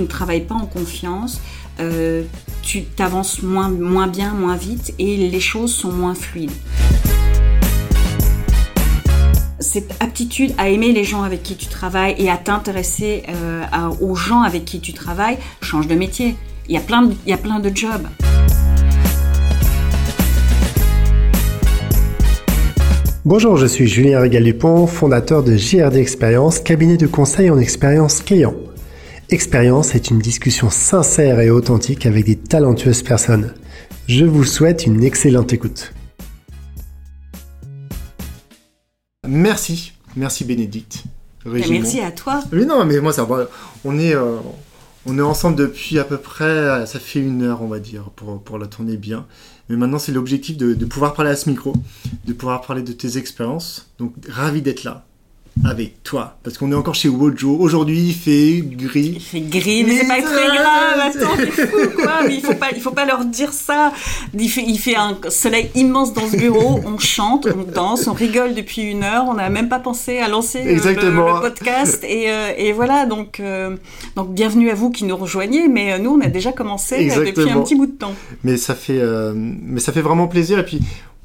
tu ne travailles pas en confiance, euh, tu t'avances moins, moins bien, moins vite et les choses sont moins fluides. Cette aptitude à aimer les gens avec qui tu travailles et à t'intéresser euh, aux gens avec qui tu travailles change de métier. Il y a plein de, il y a plein de jobs. Bonjour, je suis Julien Régal-Dupont, fondateur de JRD Expérience, cabinet de conseil en expérience client. Expérience est une discussion sincère et authentique avec des talentueuses personnes. Je vous souhaite une excellente écoute. Merci, merci Bénédicte. Merci à toi. Mais non, mais moi ça va. On est, euh, on est ensemble depuis à peu près, ça fait une heure on va dire, pour, pour la tourner bien. Mais maintenant c'est l'objectif de, de pouvoir parler à ce micro, de pouvoir parler de tes expériences. Donc ravi d'être là avec toi, parce qu'on est encore chez Wojo. Aujourd'hui il fait gris. Il fait gris, mais c'est pas très grave. Attends, t'es fou quoi. Mais il faut pas, il faut pas leur dire ça. Il fait, il fait un soleil immense dans ce bureau. On chante, on danse, on rigole depuis une heure. On n'a même pas pensé à lancer euh, le- Exactement. Le, podcast. Et, euh, et voilà. Donc, euh, donc bienvenue à vous qui nous rejoignez. Mais nous, on a déjà commencé depuis un petit bout de temps. Mais ça fait, euh, mais ça fait vraiment plaisir. Et puis,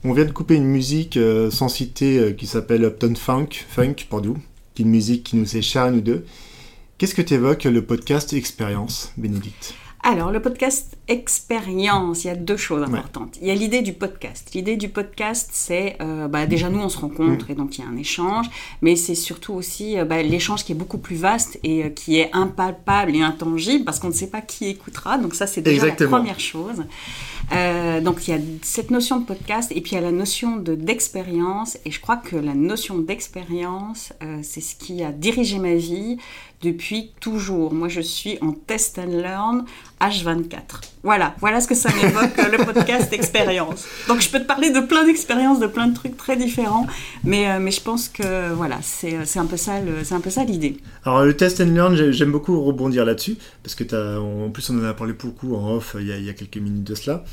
on vient de couper une musique euh, sans citer euh, qui s'appelle Upton Funk, Funk, pardon, qui est une musique qui nous est chère à nous deux. Qu'est-ce que t'évoques le podcast Expérience, Bénédicte? Alors, le podcast expérience, il y a deux choses importantes. Il y a l'idée du podcast. L'idée du podcast, c'est euh, bah, déjà nous, on se rencontre et donc il y a un échange, mais c'est surtout aussi euh, bah, l'échange qui est beaucoup plus vaste et euh, qui est impalpable et intangible parce qu'on ne sait pas qui écoutera. Donc ça, c'est déjà Exactement. la première chose. Euh, donc il y a cette notion de podcast et puis il y a la notion de d'expérience. Et je crois que la notion d'expérience euh, c'est ce qui a dirigé ma vie depuis toujours. Moi je suis en test and learn H24. Voilà, voilà ce que ça m'évoque euh, le podcast expérience. Donc je peux te parler de plein d'expériences, de plein de trucs très différents, mais euh, mais je pense que voilà c'est c'est un peu ça le- c'est un peu ça l'idée. Alors, le test and learn, j'ai- j'aime beaucoup rebondir là-dessus, parce que t'as, en plus, on en a parlé beaucoup en off euh, il y a, il y a quelques minutes de cela.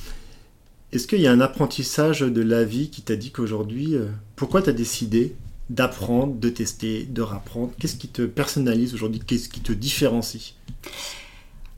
Est-ce qu'il y a un apprentissage de la vie qui t'a dit qu'aujourd'hui, euh, pourquoi tu as décidé d'apprendre, de tester, de rapprendre Qu'est-ce qui te personnalise aujourd'hui? Qu'est-ce qui te différencie?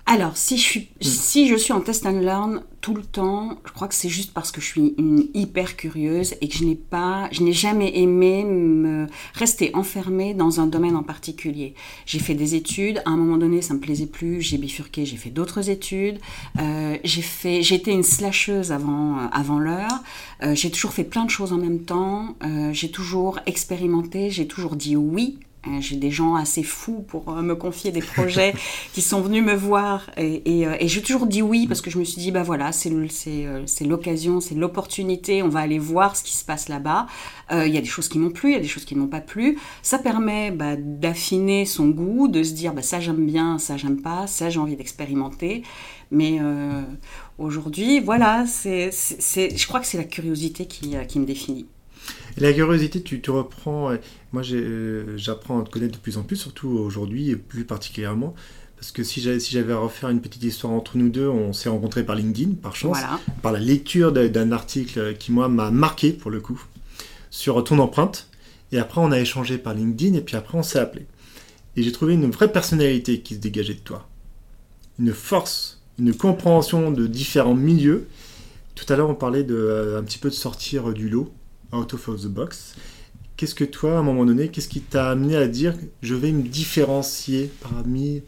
Alors, si je suis, si je suis en test and learn tout le temps, je crois que c'est juste parce que je suis une hyper curieuse et que je n'ai pas, je n'ai jamais aimé me rester enfermée dans un domaine en particulier. J'ai fait des études, à un moment donné, ça me plaisait plus, j'ai bifurqué, j'ai fait d'autres études, euh, j'ai fait, j'ai été une slasheuse avant, euh, avant l'heure, Euh, j'ai toujours fait plein de choses en même temps, euh, j'ai toujours expérimenté, j'ai toujours dit oui J'ai des gens assez fous pour euh, me confier des projets qui sont venus me voir et, et, euh, et j'ai toujours dit oui parce que je me suis dit bah voilà c'est euh, l'occasion c'est l'opportunité on va aller voir ce qui se passe là-bas. Euh, il y a des choses qui m'ont plu il y a des choses qui m'ont pas plu. Ça permet bah, d'affiner son goût de se dire bah ça j'aime bien ça j'aime pas ça j'ai envie d'expérimenter. Mais euh, aujourd'hui voilà c'est je crois que c'est la curiosité qui, euh, qui me définit la curiosité, tu te reprends. euh, Moi, euh, j'apprends à te connaître de plus en plus, surtout aujourd'hui, et plus particulièrement. Parce que si j'avais, si à refaire une petite histoire entre nous deux, on s'est rencontrés par LinkedIn, par chance, voilà par la lecture d'un article qui, moi, m'a marqué, pour le coup, sur ton empreinte. Et après, on a échangé par LinkedIn, et puis après, on s'est appelé. Et j'ai trouvé une vraie personnalité qui se dégageait de toi. Une force, une compréhension de différents milieux. Tout à l'heure, on parlait de, euh, un petit peu de sortir du lot, out of the box. Qu'est-ce que toi, à un moment donné, qu'est-ce qui t'a amené à dire je vais me différencier parmi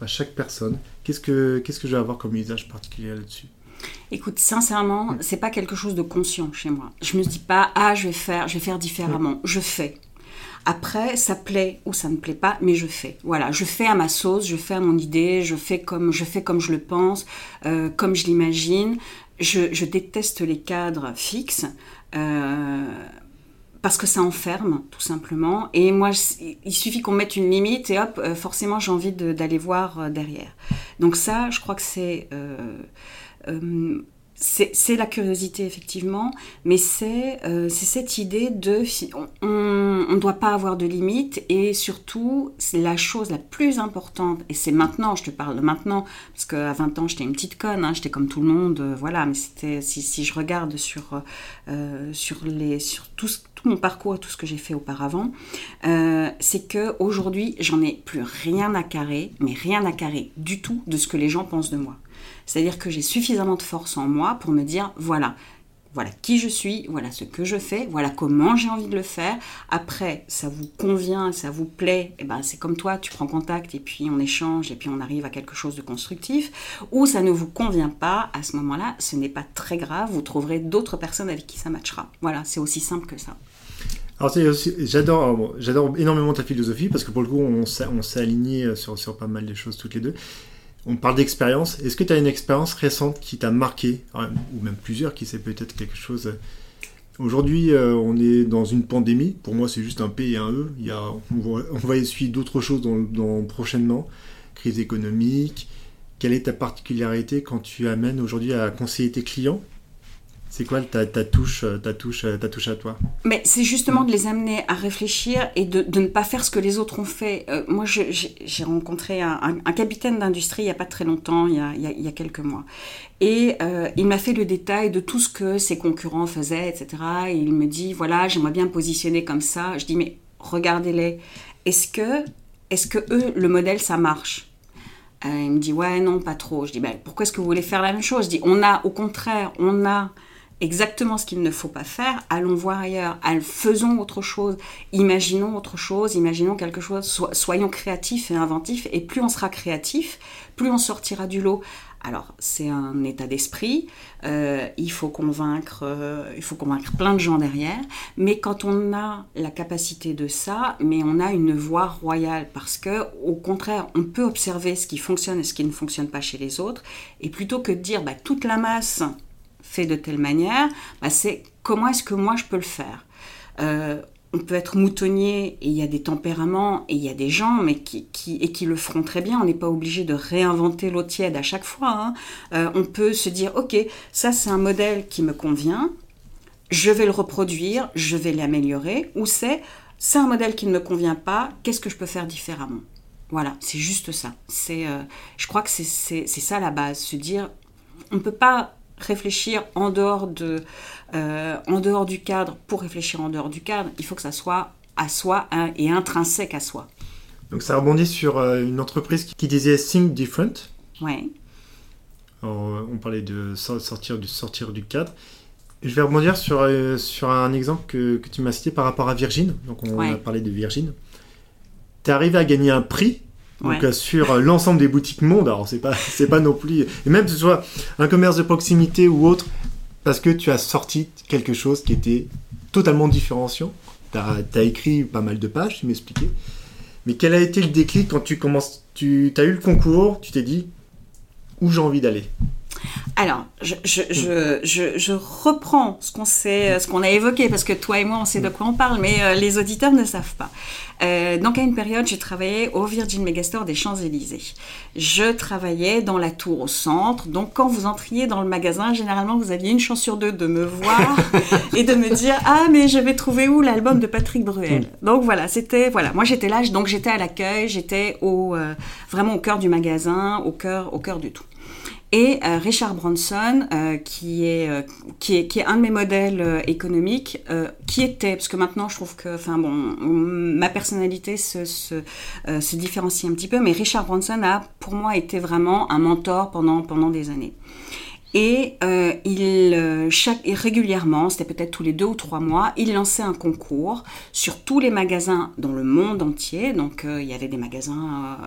à chaque personne? Qu'est-ce que, qu'est-ce que je vais avoir comme usage particulier là-dessus? Écoute, sincèrement, c'est pas quelque chose de conscient chez moi. Je me dis pas ah je vais faire, je vais faire différemment. Je fais. Après, ça plaît ou ça ne plaît pas, mais je fais. Voilà, je fais à ma sauce, je fais à mon idée, je fais comme je fais comme je le pense, euh, comme je l'imagine. Je, je déteste les cadres fixes. Euh, parce que ça enferme, tout simplement. Et moi, il suffit qu'on mette une limite et hop, euh, forcément, j'ai envie d'aller voir euh, derrière. Donc ça, je crois que c'est... c'est la curiosité, effectivement, mais c'est euh, cette idée de... On ne doit pas avoir de limites et surtout, la chose la plus importante, et c'est maintenant, je te parle de maintenant, parce qu'à 20 ans, j'étais une petite conne, hein, j'étais comme tout le monde, euh, voilà, mais c'était si, je regarde sur, euh, sur, tout, tout, mon parcours tout ce que j'ai fait auparavant, c'est que aujourd'hui j'en ai plus rien à carrer, mais rien à carrer du tout de ce que les gens pensent de moi. C'est-à-dire que j'ai suffisamment de force en moi pour me dire, voilà, voilà qui je suis, voilà ce que je fais, voilà comment j'ai envie de le faire. Après, ça vous convient, ça vous plaît, et eh ben c'est comme toi, tu prends contact et puis on échange et puis on arrive à quelque chose de constructif. Ou ça ne vous convient pas, à ce moment-là, ce n'est pas très grave, vous trouverez d'autres personnes avec qui ça matchera. Voilà, c'est aussi simple que ça. Alors j'adore, j'adore énormément ta philosophie parce que pour le coup on s'est aligné sur, sur pas mal de choses toutes les deux. On parle d'expérience. Est-ce que tu as une expérience récente qui t'a marqué, ou même plusieurs, qui c'est peut-être quelque chose euh, Aujourd'hui, euh, on est dans une pandémie. Pour moi, c'est juste un P et un E. Il on, va, essuyer d'autres choses dans, prochainement. Crise économique. Quelle est ta particularité quand tu amènes aujourd'hui à conseiller tes clients? C'est quoi ta, touche, euh, ta, touche, ta touche à toi Mais c'est justement de les amener à réfléchir et de, ne pas faire ce que les autres ont fait. Euh, moi, j'ai rencontré un, capitaine d'industrie il n'y a pas très longtemps, il y a, quelques mois. Et euh, il m'a fait le détail de tout ce que ses concurrents faisaient, etc. Et il me dit, voilà, j'aimerais bien positionner comme ça. Je dis, mais regardez-les. Est-ce que, est que eux, le modèle, ça marche? Il me dit, ouais, non, pas trop. Je dis, ben, pourquoi est-ce que vous voulez faire la même chose? Je dis, on a, au contraire, on a exactement ce qu'il ne faut pas faire, allons voir ailleurs, faisons autre chose, imaginons autre chose, imaginons quelque chose, soyons créatifs et inventifs, et plus on sera créatif, plus on sortira du lot. Alors, c'est un état d'esprit, euh, il, faut convaincre, euh, il faut convaincre plein de gens derrière, mais quand on a la capacité de ça, mais on a une voie royale, parce que, au contraire, on peut observer ce qui fonctionne et ce qui ne fonctionne pas chez les autres, et plutôt que de dire bah, toute la masse fait de telle manière, bah, c'est comment est-ce que moi je peux le faire euh, on peut être moutonnier et il y a des tempéraments et il y a des gens mais qui, et qui le feront très bien. On n'est pas obligé de réinventer l'eau tiède à chaque fois. Hein. Euh, on peut se dire ok, ça c'est un modèle qui me convient, je vais le reproduire, je vais l'améliorer. Ou c'est c'est un modèle qui ne me convient pas, qu'est-ce que je peux faire différemment? Voilà, c'est juste ça. C'est, euh, je crois que c'est ça la base, se dire on ne peut pas réfléchir en dehors, de, euh, en dehors du cadre pour réfléchir en dehors du cadre. Il faut que ça soit à soi hein, et intrinsèque à soi. Donc ça rebondit sur euh, une entreprise qui disait Think Different. Ouais. on parlait de sortir du, sortir du cadre. Je vais rebondir sur, euh, sur un exemple que, que tu m'as cité par rapport à Virgin. Donc on a parlé de Virgin. Tu es arrivé à gagner un prix donc euh, sur euh, l'ensemble des boutiques monde, alors c'est pas c'est pas non plus et même que ce soit un commerce de proximité ou autre parce que tu as sorti quelque chose qui était totalement différenciant. Tu as, écrit pas mal de pages, tu m'expliquais. Mais quel a été le déclic quand tu commences tu as eu le concours, tu t'es dit où j'ai envie d'aller? Alors, je, je, je, je, reprends ce qu'on sait, ce qu'on a évoqué, parce que toi et moi, on sait de quoi on parle, mais euh, les auditeurs ne savent pas. Euh, donc, à une période, j'ai travaillé au Virgin Megastore des Champs-Élysées. Je travaillais dans la tour au centre. Donc, quand vous entriez dans le magasin, généralement, vous aviez une chance sur deux de me voir et de me dire Ah, mais je vais trouver où l'album de Patrick Bruel Donc, voilà, c'était. Voilà, moi, j'étais là, donc j'étais à l'accueil, j'étais au, euh, vraiment au cœur du magasin, au cœur, au cœur du tout. Et euh, Richard Branson, euh, qui, est, euh, qui, est, qui est un de mes modèles économiques, qui était, parce que maintenant je trouve que, enfin bon, ma personnalité se, se, se, différencie un petit peu, mais Richard Branson a pour moi été vraiment un mentor pendant, pendant des années. Et il, chaque, régulièrement, c'était peut-être tous les deux ou trois mois, il lançait un concours sur tous les magasins dans le monde entier. Donc il y avait des magasins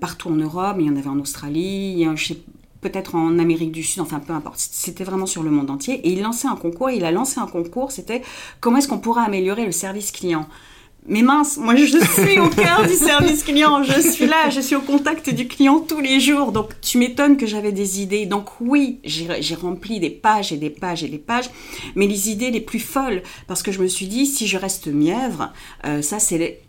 partout en Europe, il y en avait en Australie, je sais, peut-être en Amérique du Sud, enfin peu importe. C'était vraiment sur le monde entier. Et il lançait un concours. il a lancé un concours. C'était comment est-ce qu'on pourra améliorer le service client. Mais mince, moi je suis au cœur du service client, je suis là, je suis au contact du client tous les jours, donc tu m'étonnes que j'avais des idées. Donc oui, j'ai rempli des pages et des pages et des pages, mais les idées les plus folles, parce que je me suis dit, si je reste mièvre, euh, ça c'est...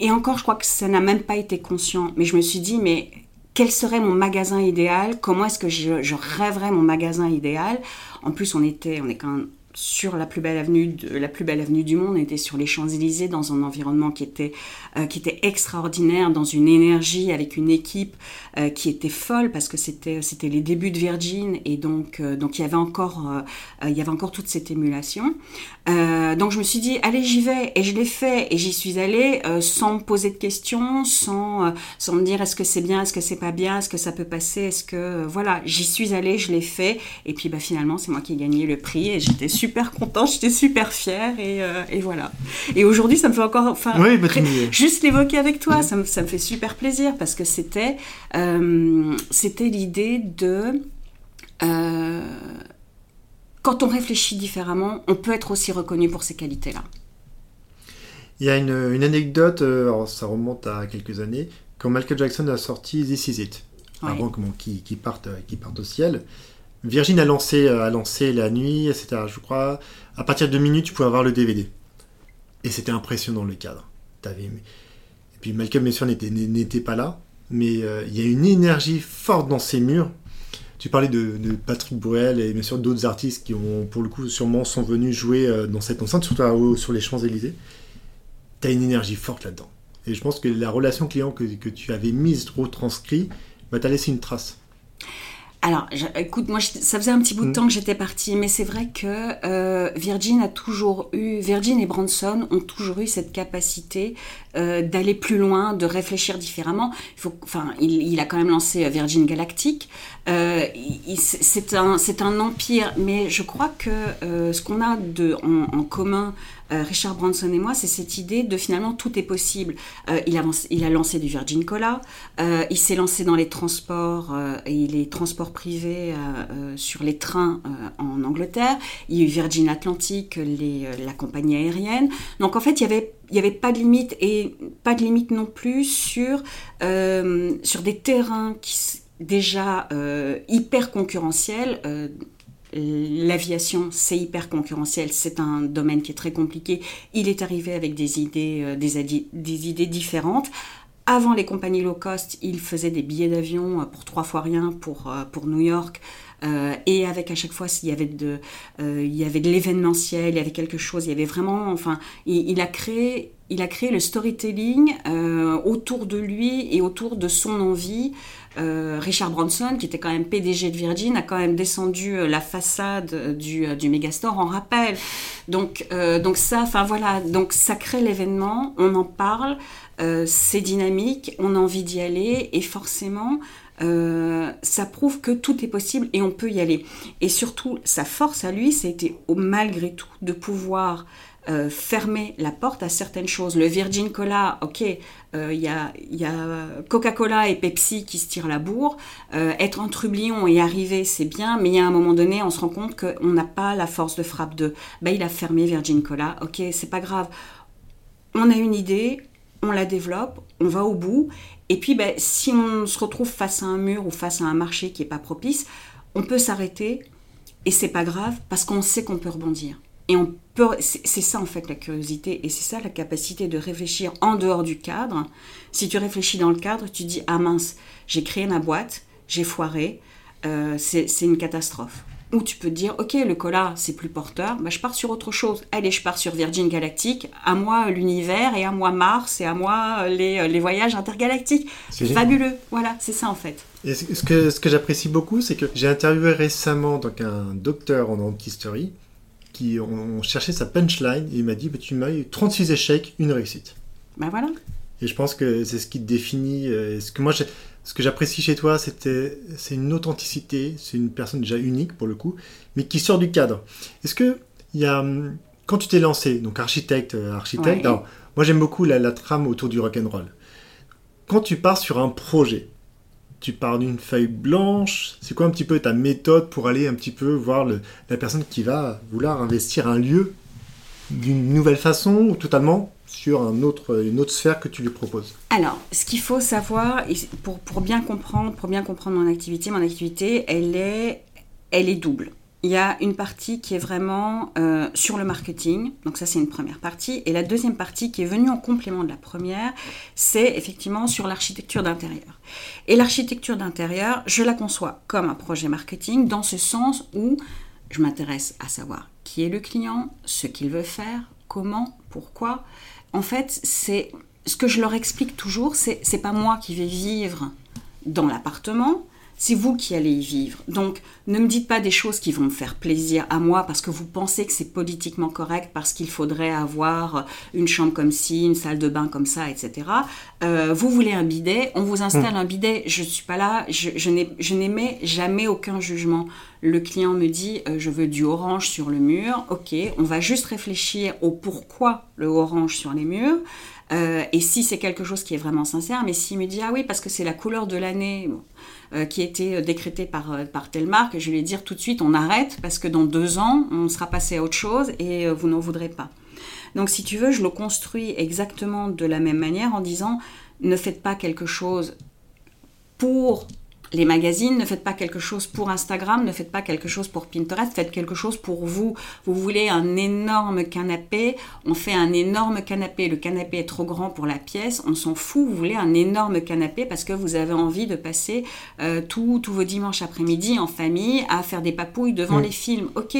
Et encore, je crois que ça n'a même pas été conscient, mais je me suis dit, mais quel serait mon magasin idéal Comment est-ce que je, rêverais mon magasin idéal. En plus, on était, on est quand même sur la plus belle avenue la plus belle avenue du monde, on était sur les Champs-Élysées dans un environnement qui était euh, qui était extraordinaire, dans une énergie avec une équipe euh, qui était folle parce que c'était c'était les débuts de Virgin et donc euh, donc il y avait encore il y avait encore toute cette émulation. donc je me suis dit allez j'y vais et je l'ai fait et j'y suis allée sans me poser de questions, sans sans me dire est-ce que c'est bien, est-ce que c'est pas bien, est-ce que ça peut passer, est-ce que voilà j'y suis allée, je l'ai fait et puis bah finalement c'est moi qui ai gagné le prix et j'étais super contente, j'étais super fière et, et voilà. Et aujourd'hui ça me fait encore enfin oui, bah, juste l'évoquer avec toi, ça me, ça me, fait super plaisir parce que c'était euh, c'était l'idée de euh, quand on réfléchit différemment, on peut être aussi reconnu pour ces qualités-là. Il y a une, une anecdote, euh, alors ça remonte à quelques années, quand Michael Jackson a sorti This Is It, avant qu'il qui parte, qui parte au ciel. Virgin a lancé, a lancé la nuit, etc. Je crois, à partir de minutes, tu pouvais avoir le DVD. Et c'était impressionnant le cadre. Avais, puis Malcolm, bien sûr, n'était pas là, mais euh, il y a une énergie forte dans ces murs. Tu parlais de, Patrick Bruel et bien sûr d'autres artistes qui ont, pour le coup, sûrement sont venus jouer euh, dans cette enceinte, surtout sur les Champs-Élysées. Tu as une énergie forte là-dedans. Et je pense que la relation client que, tu avais mise, retranscrit, bah, t'as laissé une trace. Alors, écoute, moi, ça faisait un petit bout de mm. temps que j'étais partie, mais c'est vrai que euh, Virgin a toujours eu, Virgin et Branson ont toujours eu cette capacité euh, d'aller plus loin, de réfléchir différemment. Il faut, enfin, il, a quand même lancé Virgin Galactic. Euh, c'est un, c'est un empire, mais je crois que ce qu'on a de, en, en commun euh, Richard Branson et moi, c'est cette idée de finalement tout est possible. Euh, il, a, il, a, lancé du Virgin Cola, euh, il s'est lancé dans les transports et les transports privés sur les trains en Angleterre. Il y a eu Virgin Atlantic, la compagnie aérienne. Donc en fait, il y avait n'y avait pas de limite et pas de limite non plus sur, sur des terrains qui déjà hyper concurrentiels l'aviation, c'est hyper concurrentiel, c'est un domaine qui est très compliqué. Il est arrivé avec des idées, euh, des, idées différentes. Avant les compagnies low cost, il faisait des billets d'avion euh, pour trois fois rien pour, euh, pour New York. et avec à chaque fois, il y avait de, il y avait de l'événementiel, il y avait quelque chose, il y avait vraiment, enfin, il, a créé, il a créé le storytelling autour de lui et autour de son envie. Euh, Richard Branson, qui était quand même PDG de Virgin, a quand même descendu euh, la façade euh, du, du Megastore en rappel. Donc, donc ça, enfin voilà, donc ça crée l'événement, on en parle, c'est dynamique, on a envie d'y aller et forcément, ça prouve que tout est possible et on peut y aller. Et surtout, sa force à lui, c'était malgré tout de pouvoir euh, fermer la porte à certaines choses. Le Virgin Cola, ok, il euh, y a, y a Coca-Cola et Pepsi qui se tirent la bourre. Euh, être en trublion et arriver, c'est bien, mais il y a un moment donné, on se rend compte qu'on n'a pas la force de frappe de. Ben, il a fermé Virgin Cola, ok, c'est pas grave. On a une idée, on la développe, on va au bout. Et puis, ben, si on se retrouve face à un mur ou face à un marché qui n'est pas propice, on peut s'arrêter et c'est pas grave parce qu'on sait qu'on peut rebondir. Et on peut, c'est ça en fait la curiosité et c'est ça la capacité de réfléchir en dehors du cadre. Si tu réfléchis dans le cadre, tu dis ah mince, j'ai créé ma boîte, j'ai foiré, euh, c'est une catastrophe. Ou tu peux te dire, ok, le cola, c'est plus porteur, bah, je pars sur autre chose. Allez, je pars sur Virgin Galactic, à moi l'univers, et à moi Mars, et à moi les, les voyages intergalactiques. Fabuleux. Voilà, c'est ça en fait. Et ce que, ce que j'apprécie beaucoup, c'est que j'ai interviewé récemment donc, un docteur en antistory qui ont cherché sa punchline et il m'a dit bah, Tu m'as eu 36 échecs, une réussite. Ben voilà. Et je pense que c'est ce qui te définit. Euh, ce que moi, ce que j'apprécie chez toi, c'était, c'est une authenticité. C'est une personne déjà unique pour le coup, mais qui sort du cadre. Est-ce que il y a, hum, quand tu t'es lancé, donc architecte, euh, architecte. moi j'aime beaucoup la, la trame autour du rock and roll. Quand tu pars sur un projet, tu pars d'une feuille blanche C'est quoi un petit peu ta méthode pour aller un petit peu voir la personne qui va vouloir investir un lieu d'une nouvelle façon ou totalement sur une autre sphère que tu lui proposes? Alors, ce qu'il faut savoir, pour, pour, bien comprendre, pour bien comprendre mon activité, mon activité, elle est, elle est double. Il y a une partie qui est vraiment euh, sur le marketing. Donc ça, c'est une première partie. Et la deuxième partie qui est venue en complément de la première, c'est effectivement sur l'architecture d'intérieur. Et l'architecture d'intérieur, je la conçois comme un projet marketing dans ce sens où je m'intéresse à savoir qui est le client, ce qu'il veut faire, comment, pourquoi. En fait, c'est ce que je leur explique toujours, c'est c'est pas moi qui vais vivre dans l'appartement, c'est vous qui allez y vivre. Donc, ne me dites pas des choses qui vont me faire plaisir à moi parce que vous pensez que c'est politiquement correct, parce qu'il faudrait avoir une chambre comme ci, une salle de bain comme ça, etc. Euh, vous voulez un bidet, on vous installe un bidet. Je ne suis pas là, je, je n'émets jamais aucun jugement. Le client me dit, euh, je veux du orange sur le mur. Ok, on va juste réfléchir au pourquoi le orange sur les murs. Euh, et si c'est quelque chose qui est vraiment sincère, mais s'il me dit ah oui parce que c'est la couleur de l'année, euh, qui été euh, décrété par, euh, par je vais dire tout de suite on arrête parce que dans deux ans on sera passé à autre chose et vous n'en voudrez pas. Donc si tu veux, je le construis exactement de la même manière en disant ne faites pas quelque chose pour les magazines, ne faites pas quelque chose pour Instagram, ne faites pas quelque chose pour Pinterest, faites quelque chose pour vous. Vous voulez un énorme canapé, on fait un énorme canapé. Le canapé est trop grand pour la pièce, on s'en fout. Vous voulez un énorme canapé parce que vous avez envie de passer euh, tous vos dimanches après-midi en famille à faire des papouilles devant les films. Ok.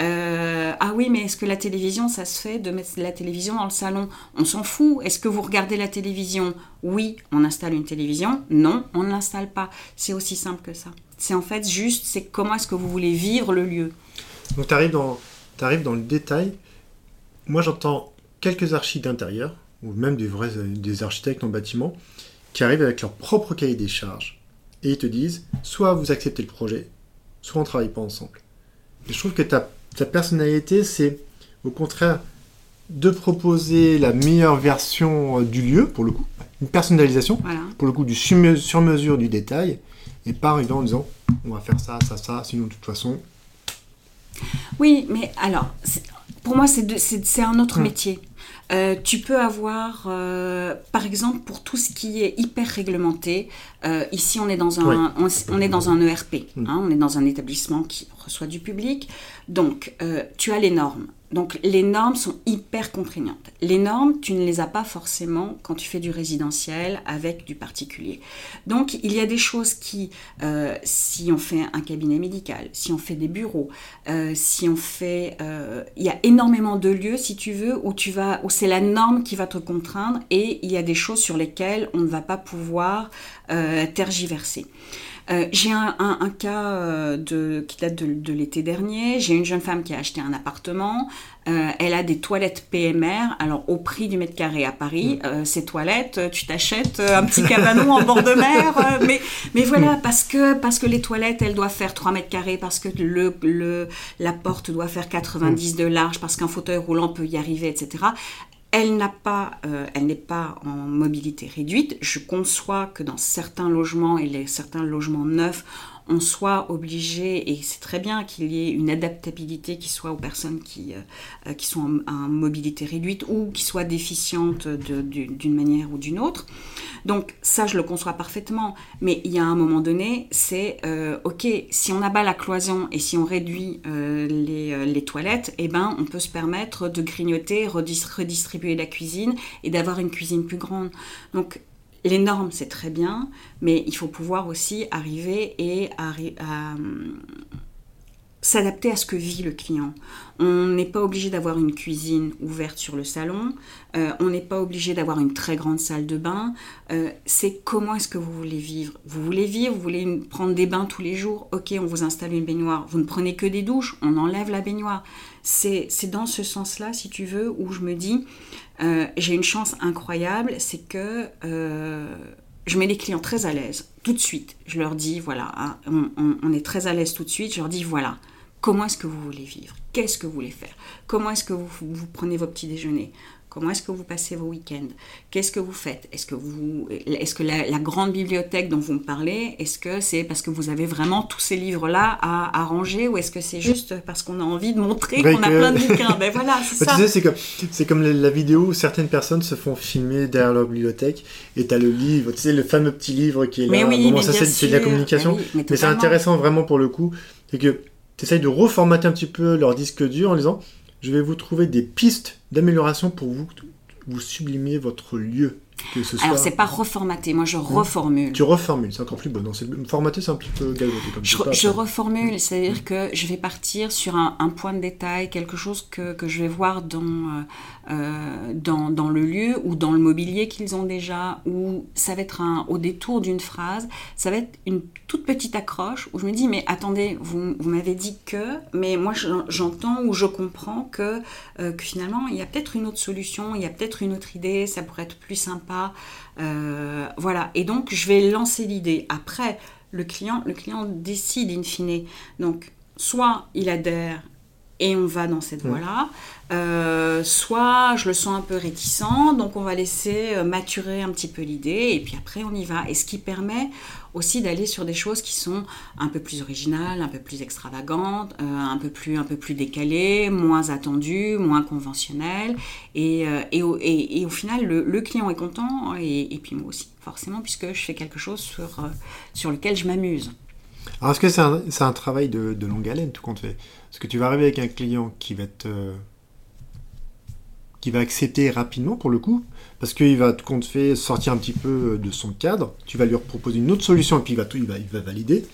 Euh, ah oui, mais est-ce que la télévision, ça se fait de mettre la télévision dans le salon? On s'en fout. Est-ce que vous regardez la télévision? Oui, on installe une télévision. Non, on ne l'installe pas. C'est aussi simple que ça. C'est en fait juste, c'est comment est-ce que vous voulez vivre le lieu. Donc tu arrives dans, dans le détail. Moi, j'entends quelques archis d'intérieur, ou même des vrais des architectes en bâtiment, qui arrivent avec leur propre cahier des charges. Et ils te disent, soit vous acceptez le projet, soit on ne travaille pas ensemble. Je trouve que tu ta personnalité, c'est au contraire de proposer la meilleure version euh, du lieu, pour le coup, une personnalisation, pour le coup, du sur-mesure du détail, et pas arriver en disant on va faire ça, ça, ça, sinon de toute façon. Oui, mais alors, pour moi, c'est un autre hmm. métier. Euh, tu peux avoir, euh, par exemple, pour tout ce qui est hyper réglementé, ici on est dans un, on, est dans un ERP, hmm. hein, on est dans un établissement qui reçoit du public. Donc, euh, tu as les normes. Donc, les normes sont hyper contraignantes. Les normes, tu ne les as pas forcément quand tu fais du résidentiel avec du particulier. Donc, il y a des choses qui, euh, si on fait un cabinet médical, si on fait des bureaux, euh, si on fait, il y a énormément de lieux, si tu veux, où tu vas, où c'est la norme qui va te contraindre, et il y a des choses sur lesquelles on ne va pas pouvoir tergiverser. Euh, j'ai un, cas euh, de, qui date de, l'été dernier. J'ai une jeune femme qui a acheté un appartement. Euh, elle a des toilettes PMR, alors au prix du mètre carré à Paris. Mm. ces toilettes, tu t'achètes un petit cabanon en bord de mer. mais, mais voilà, mm. parce que, parce que les toilettes, elles doivent faire 3 mètres carrés, parce que le, le, la porte doit faire 90 mm. de large, parce qu'un fauteuil roulant peut y arriver, etc. Elle n'a pas, euh, elle n'est pas en mobilité réduite. Je conçois que dans certains logements et les, certains logements neufs, on soit obligé, et c'est très bien qu'il y ait une adaptabilité qui soit aux personnes qui, euh, qui sont en, mobilité réduite ou qui soient déficientes d'une manière ou d'une autre. Donc ça, je le conçois parfaitement, mais il y a un moment donné, c'est euh, ok, si on abat la cloison et si on réduit euh, les, les, toilettes, eh ben, on peut se permettre de grignoter, redistribuer la cuisine et d'avoir une cuisine plus grande. Donc les normes, c'est très bien, mais il faut pouvoir aussi arriver et hum, s'adapter à ce que vit le client. On n'est pas obligé d'avoir une cuisine ouverte sur le salon, euh, on n'est pas obligé d'avoir une très grande salle de bain. Euh, c'est comment est-ce que vous voulez vivre Vous voulez vivre, vous voulez prendre des bains tous les jours Ok, on vous installe une baignoire. Vous ne prenez que des douches, on enlève la baignoire. C'est dans ce sens-là, si tu veux, où je me dis, euh, j'ai une chance incroyable, c'est que je mets les clients très à l'aise tout de suite. Je leur dis, voilà, hein, on, est très à l'aise tout de suite. Je leur dis, voilà, comment est-ce que vous voulez vivre? Qu'est-ce que vous voulez faire? Comment est-ce que vous, prenez vos petits déjeuners? Comment est-ce que vous passez vos week-ends? Qu'est-ce que vous faites? Est-ce que, vous, est-ce que la, grande bibliothèque dont vous me parlez, est-ce que c'est parce que vous avez vraiment tous ces livres-là à, ranger ou est-ce que c'est juste parce qu'on a envie de montrer qu'on a plein de bouquins? Ben voilà, c'est ça. Tu sais, c'est comme, c'est comme la vidéo où certaines personnes se font filmer derrière leur bibliothèque et tu as le livre, tu sais, le fameux petit livre qui est là. Mais oui, ça, c'est, de la communication. mais, mais c'est intéressant vraiment pour le coup. C'est que tu essayes de reformater un petit peu leur disque dur en disant je vais vous trouver des pistes d'amélioration pour vous, sublimiez votre lieu. Que ce soit... Alors, c'est pas reformater, moi je reformule. Tu reformules, c'est encore plus bon. Non, formater, c'est un petit peu galvaudé comme Je, pas, je reformule, c'est-à-dire que je vais partir sur un, un, point de détail, quelque chose que, que je vais voir dans, euh, euh, dans, dans, le lieu ou dans le mobilier qu'ils ont déjà, ou ça va être un, au détour d'une phrase, ça va être une toute petite accroche où je me dis, mais attendez, vous, vous m'avez dit que, mais moi j'entends ou je comprends que, euh, que finalement il y a peut-être une autre solution, il y a peut-être une autre idée, ça pourrait être plus Euh, voilà, et donc je vais lancer l'idée. Après, le client, le client décide in fine. Donc, soit il adhère et on va dans cette voie-là. Euh, soit je le sens un peu réticent, donc on va laisser euh, maturer un petit peu l'idée et puis après on y va. Et ce qui permet aussi d'aller sur des choses qui sont un peu plus originales, un peu plus extravagantes, euh, un, peu plus, un peu plus décalées, moins attendues, moins conventionnelles. Et, et, au, et, au, final, le, client est content et, puis moi aussi, forcément, puisque je fais quelque chose sur, sur lequel je m'amuse. Alors est-ce que c'est un, un, travail de, de, longue haleine tout compte fait? Est-ce que tu vas arriver avec un client qui va être qui va accepter rapidement pour le coup, parce qu'il va tout compte fait sortir un petit peu de son cadre, tu vas lui proposer une autre solution et puis il va, tout, il va, il va valider.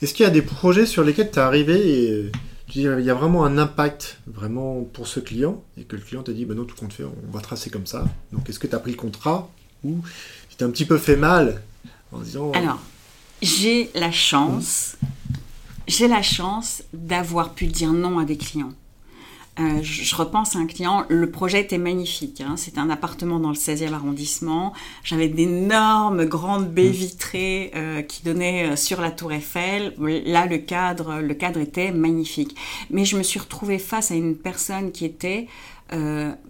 Est-ce qu'il y a des projets sur lesquels tu es arrivé et tu dis, il y a vraiment un impact vraiment pour ce client et que le client t'a dit, ben non, tout compte fait, on va tracer comme ça. Donc est-ce que tu as pris le contrat ou tu t'es un petit peu fait mal en disant... Alors, j'ai la chance, j'ai la chance d'avoir pu dire non à des clients. Euh, je, repense à un client, le projet était magnifique. Hein. C'était un appartement dans le 16e arrondissement. J'avais d'énormes grandes baies mmh. vitrées euh, qui donnaient euh, sur la tour Eiffel. Là, le cadre, le cadre était magnifique. Mais je me suis retrouvée face à une personne qui était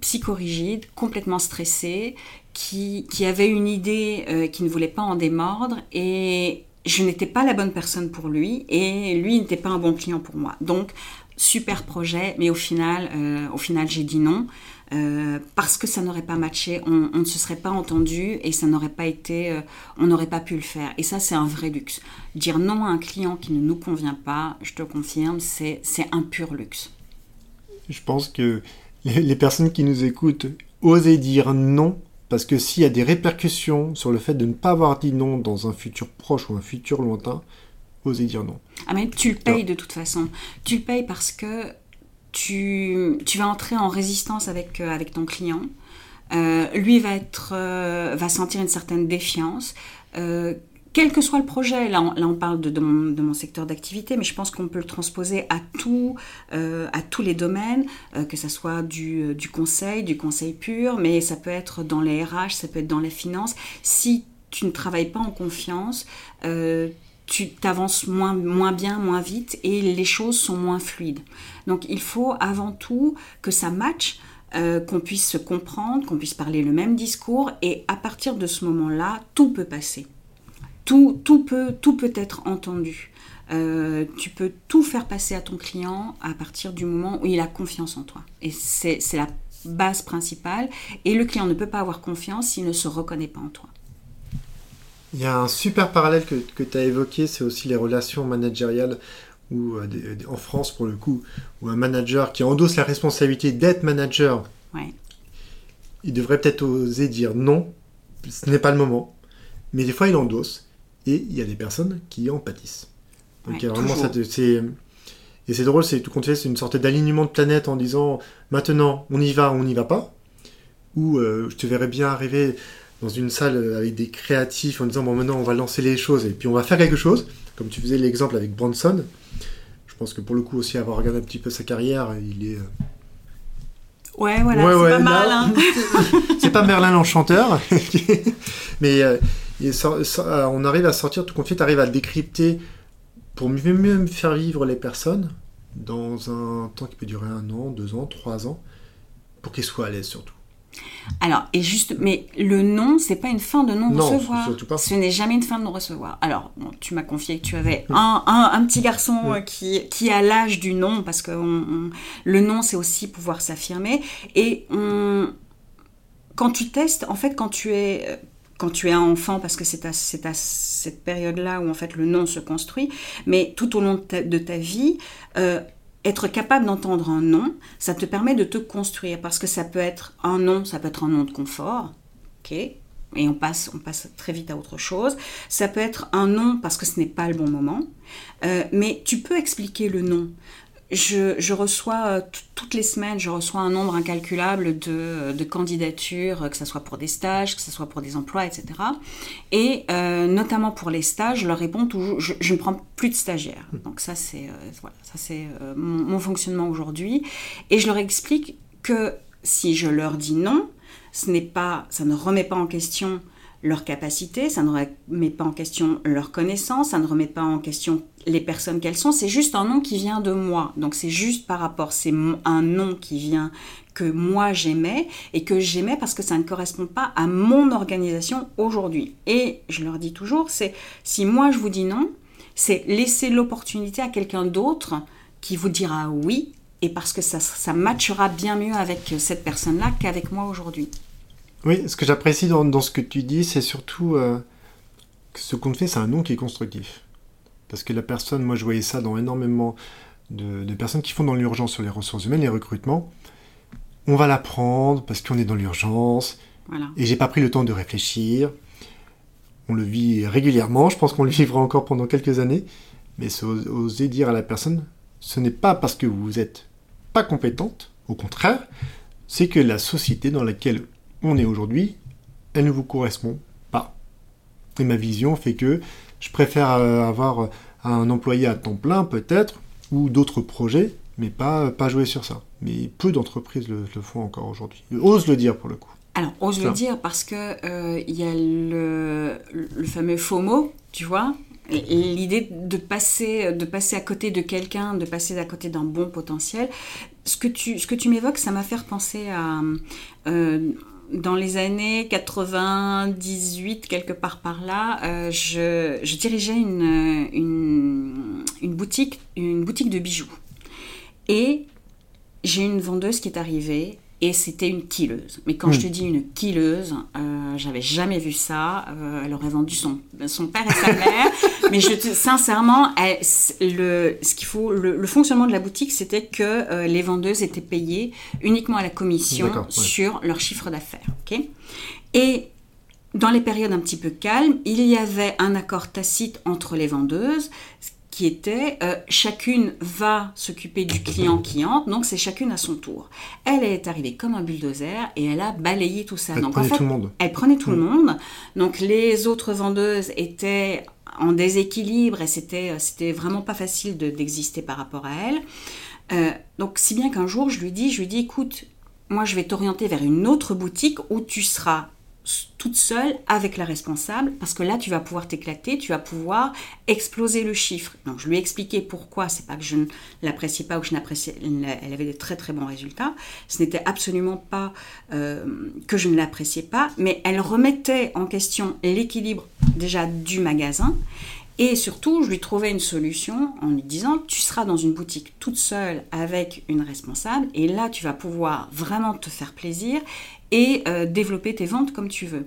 psychorigide, complètement stressée, qui, qui avait une idée qui ne voulait pas en démordre et je n'étais pas la bonne personne pour lui et lui n'était pas un bon client pour moi. Donc super projet, mais au final, euh, au final j'ai dit non. Euh, parce que ça n'aurait pas matché, on, ne se serait pas entendu et ça n'aurait pas été, euh, on n'aurait pas pu le faire. Et ça, c'est un vrai luxe. Dire non à un client qui ne nous convient pas, je te confirme, c'est un pur luxe. Je pense que les, personnes qui nous écoutent oser dire non, parce que s'il y a des répercussions sur le fait de ne pas avoir dit non dans un futur proche ou un futur lointain, oser dire non. Ah mais tu le payes de toute façon. Tu le payes parce que tu, tu vas entrer en résistance avec, euh, avec ton client. Euh, lui va, être, euh, va sentir une certaine défiance. Quel que soit le projet, là on, parle de, mon, secteur d'activité, mais je pense qu'on peut le transposer à, tout, à tous les domaines, que ce soit du, du, conseil, du conseil pur, mais ça peut être dans les RH, ça peut être dans les finances. Si tu ne travailles pas en confiance, tu t'avances moins, bien, moins vite et les choses sont moins fluides. Donc il faut avant tout que ça matche, euh, qu'on puisse se comprendre, qu'on puisse parler le même discours et à partir de ce moment-là, tout peut passer. Tout, tout, peut, tout peut être entendu. Euh, tu peux tout faire passer à ton client à partir du moment où il a confiance en toi. Et c'est la base principale. Et le client ne peut pas avoir confiance s'il ne se reconnaît pas en toi. Il y a un super parallèle que, que tu as évoqué, c'est aussi les relations managériales, ou euh, en France pour le coup, où un manager qui endosse la responsabilité d'être manager, il devrait peut-être oser dire non, ce n'est pas le moment, mais des fois il endosse, et il y a des personnes qui en pâtissent. Donc il y a vraiment ça, et c'est drôle, c'est tout compte c'est une sorte d'alignement de planète en disant maintenant on y va, on n'y va pas, ou euh, je te verrais bien arriver dans une salle avec des créatifs en disant bon maintenant on va lancer les choses et puis on va faire quelque chose, comme tu faisais l'exemple avec Branson. Je pense que pour le coup aussi avoir regardé un petit peu sa carrière, il est euh, Ouais, voilà, c'est pas mal. Hein. c'est pas Merlin l'enchanteur, mais euh, euh, on arrive à sortir, tout tu arrives à le décrypter pour mieux, mieux faire vivre les personnes dans un temps qui peut durer un an, deux ans, trois ans, pour qu'ils soient à l'aise surtout. Alors, et juste, mais le non, c'est pas une fin de non-recevoir. Ce n'est jamais une fin de non-recevoir. Alors, tu m'as confié que tu avais un, un, petit garçon euh, qui, qui a l'âge du non, parce que le non, c'est aussi pouvoir s'affirmer. Et on, quand tu testes, en fait, quand tu es. Quand tu es un enfant, parce que c'est à, cette période-là où en fait le non se construit, mais tout au long de ta, de ta vie, euh, être capable d'entendre un non, ça te permet de te construire, parce que ça peut être un non, ça peut être un non de confort, ok et on passe, on passe très vite à autre chose. Ça peut être un non parce que ce n'est pas le bon moment, euh, mais tu peux expliquer le non je, reçois euh, toutes les semaines, je reçois un nombre incalculable de, candidatures, que ce soit pour des stages, que ce soit pour des emplois, etc. Et euh, notamment pour les stages, je leur réponds toujours, je, ne prends plus de stagiaires. Donc ça c'est euh, voilà, ça c'est mon, fonctionnement aujourd'hui. Et je leur explique que si je leur dis non, ce n'est pas, ça ne remet pas en question leur capacité, ça ne remet pas en question leur connaissance, ça ne remet pas en question les personnes qu'elles sont, c'est juste un nom qui vient de moi. Donc c'est juste par rapport, c'est un nom qui vient que moi j'aimais et que j'aimais parce que ça ne correspond pas à mon organisation aujourd'hui. Et je leur dis toujours, c'est si moi je vous dis non, c'est laisser l'opportunité à quelqu'un d'autre qui vous dira oui et parce que ça, ça matchera bien mieux avec cette personne-là qu'avec moi aujourd'hui. Oui, ce que j'apprécie dans, ce que tu dis, c'est surtout euh, que ce qu'on fait, c'est un nom qui est constructif. Parce que la personne, moi je voyais ça dans énormément de, personnes qui font dans l'urgence sur les ressources humaines, les recrutements. On va la prendre parce qu'on est dans l'urgence. Et j'ai pas pris le temps de réfléchir. On le vit régulièrement, je pense qu'on le vivra encore pendant quelques années. Mais c'est oser dire à la personne, ce n'est pas parce que vous êtes pas compétente, au contraire, c'est que la société dans laquelle on est aujourd'hui, elle ne vous correspond pas. Et ma vision fait que je préfère euh, avoir euh, un employé à temps plein peut-être, ou d'autres projets, mais pas, pas jouer sur ça. Mais peu d'entreprises le, font encore aujourd'hui. Ose le dire pour le coup. Alors, ose le dire parce que euh, il y a le, le, fameux FOMO, tu vois, l'idée de passer, de passer à côté de quelqu'un, de passer à côté d'un bon potentiel. Ce que tu, ce que tu m'évoques, ça m'a fait penser à dans les années 98, quelque part par là, euh, je, dirigeais une, une, boutique, une boutique de bijoux. Et j'ai une vendeuse qui est arrivée et c'était une killeuse. Mais quand je hmm. te dis une killeuse, euh, j'avais jamais vu ça. Euh, elle aurait vendu son, son père et sa mère. mais je sincèrement, le, ce qu'il faut, le, fonctionnement de la boutique, c'était que euh, les vendeuses étaient payées uniquement à la commission sur leur chiffre d'affaires. ok? Et dans les périodes un petit peu calmes, il y avait un accord tacite entre les vendeuses qui était euh, chacune va s'occuper du client qui entre, donc c'est chacune à son tour. Elle est arrivée comme un bulldozer et elle a balayé tout ça. Elle donc, prenait tout le monde. Elle prenait tout le monde. Donc les autres vendeuses étaient en déséquilibre et c'était euh, c'était vraiment pas facile d'exister par rapport à elle. Euh, donc si bien qu'un jour je lui dis je lui dis écoute moi je vais t'orienter vers une autre boutique où tu seras toute seule avec la responsable parce que là tu vas pouvoir t'éclater, tu vas pouvoir exploser le chiffre. Donc je lui ai expliqué pourquoi, c'est pas que je ne l'appréciais pas ou que je n'appréciais, elle avait des très très bons résultats. Ce n'était absolument pas euh, que je ne l'appréciais pas, mais elle remettait en question l'équilibre déjà du magasin et surtout, je lui trouvais une solution en lui disant, tu seras dans une boutique toute seule avec une responsable, et là, tu vas pouvoir vraiment te faire plaisir et euh, développer tes ventes comme tu veux.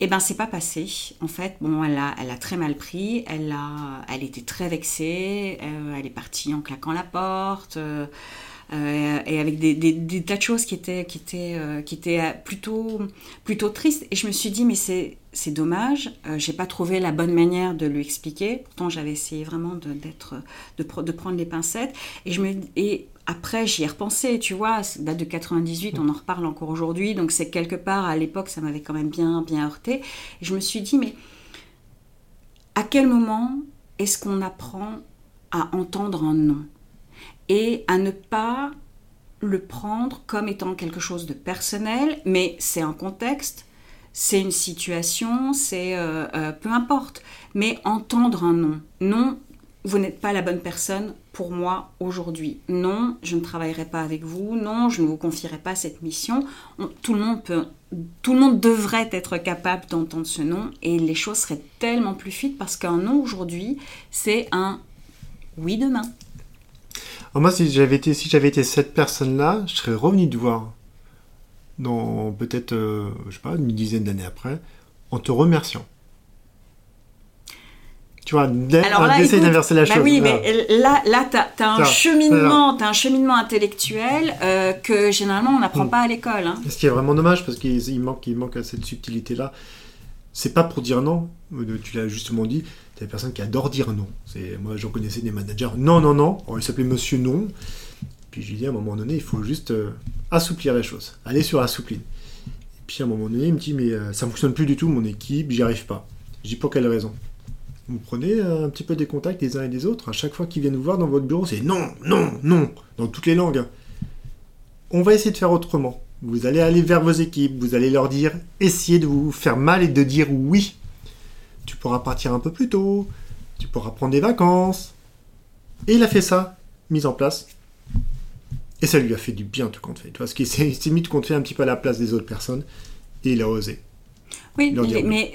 Eh ben, c'est pas passé. En fait, bon, elle a, elle a très mal pris. Elle a, elle était très vexée. Euh, elle est partie en claquant la porte. Euh, et avec des, tas de choses qui étaient, qui étaient plutôt, tristes. Et je me suis dit, mais c'est, dommage. j'ai pas trouvé la bonne manière de lui expliquer. Pourtant, j'avais essayé vraiment de, d'être, de, prendre les pincettes. Et après, j'y ai repensé, tu vois, date de 98, on en reparle encore aujourd'hui, donc c'est quelque part, à l'époque, ça m'avait quand même bien, bien heurté. Et je me suis dit, mais à quel moment est-ce qu'on apprend à entendre un non Et à ne pas le prendre comme étant quelque chose de personnel, mais c'est un contexte, c'est une situation, c'est euh, euh, peu importe. Mais entendre un non. Non, vous n'êtes pas la bonne personne pour moi aujourd'hui. Non, je ne travaillerai pas avec vous. Non, je ne vous confierai pas cette mission. tout le monde peut, tout le monde devrait être capable d'entendre ce nom et les choses seraient tellement plus fluides parce qu'un non aujourd'hui, c'est un oui demain. Moi, si j'avais été, si j'avais été cette personne-là, je serais revenu te voir dans peut-être, euh, je sais pas, une dizaine d'années après, en te remerciant. Tu vois, d'essayer d'inverser la bah chose. Oui, mais là, là tu as, un cheminement, as un cheminement intellectuel euh, que généralement on n'apprend hmm. pas à l'école. Hein. Ce qui est vraiment dommage parce qu'il manque, il manque cette subtilité-là. C'est pas pour dire non, euh, tu l'as justement dit, tu des personnes qui adorent dire non. Moi, j'en connaissais des managers, non, non, non. il s'appelait Monsieur Non. Puis je lui dis à un moment donné, il faut juste euh, assouplir les choses, aller sur la soupline. Et puis à un moment donné, il me dit, mais ça ne fonctionne plus du tout, mon équipe, j'y arrive pas. Je dis, pour quelle raison? Vous prenez un petit peu des contacts des uns et des autres. À chaque fois qu'ils viennent vous voir dans votre bureau, c'est non, non, non, dans toutes les langues. On va essayer de faire autrement. Vous allez aller vers vos équipes, vous allez leur dire, essayez de vous faire mal et de dire oui. Pourras partir un peu plus tôt, tu pourras prendre des vacances. Et il a fait ça, mise en place. Et ça lui a fait du bien tout compte fait. Tu vois, ce qui s'est mis de compte fait un petit peu à la place des autres personnes. Et il a osé. Oui, mais,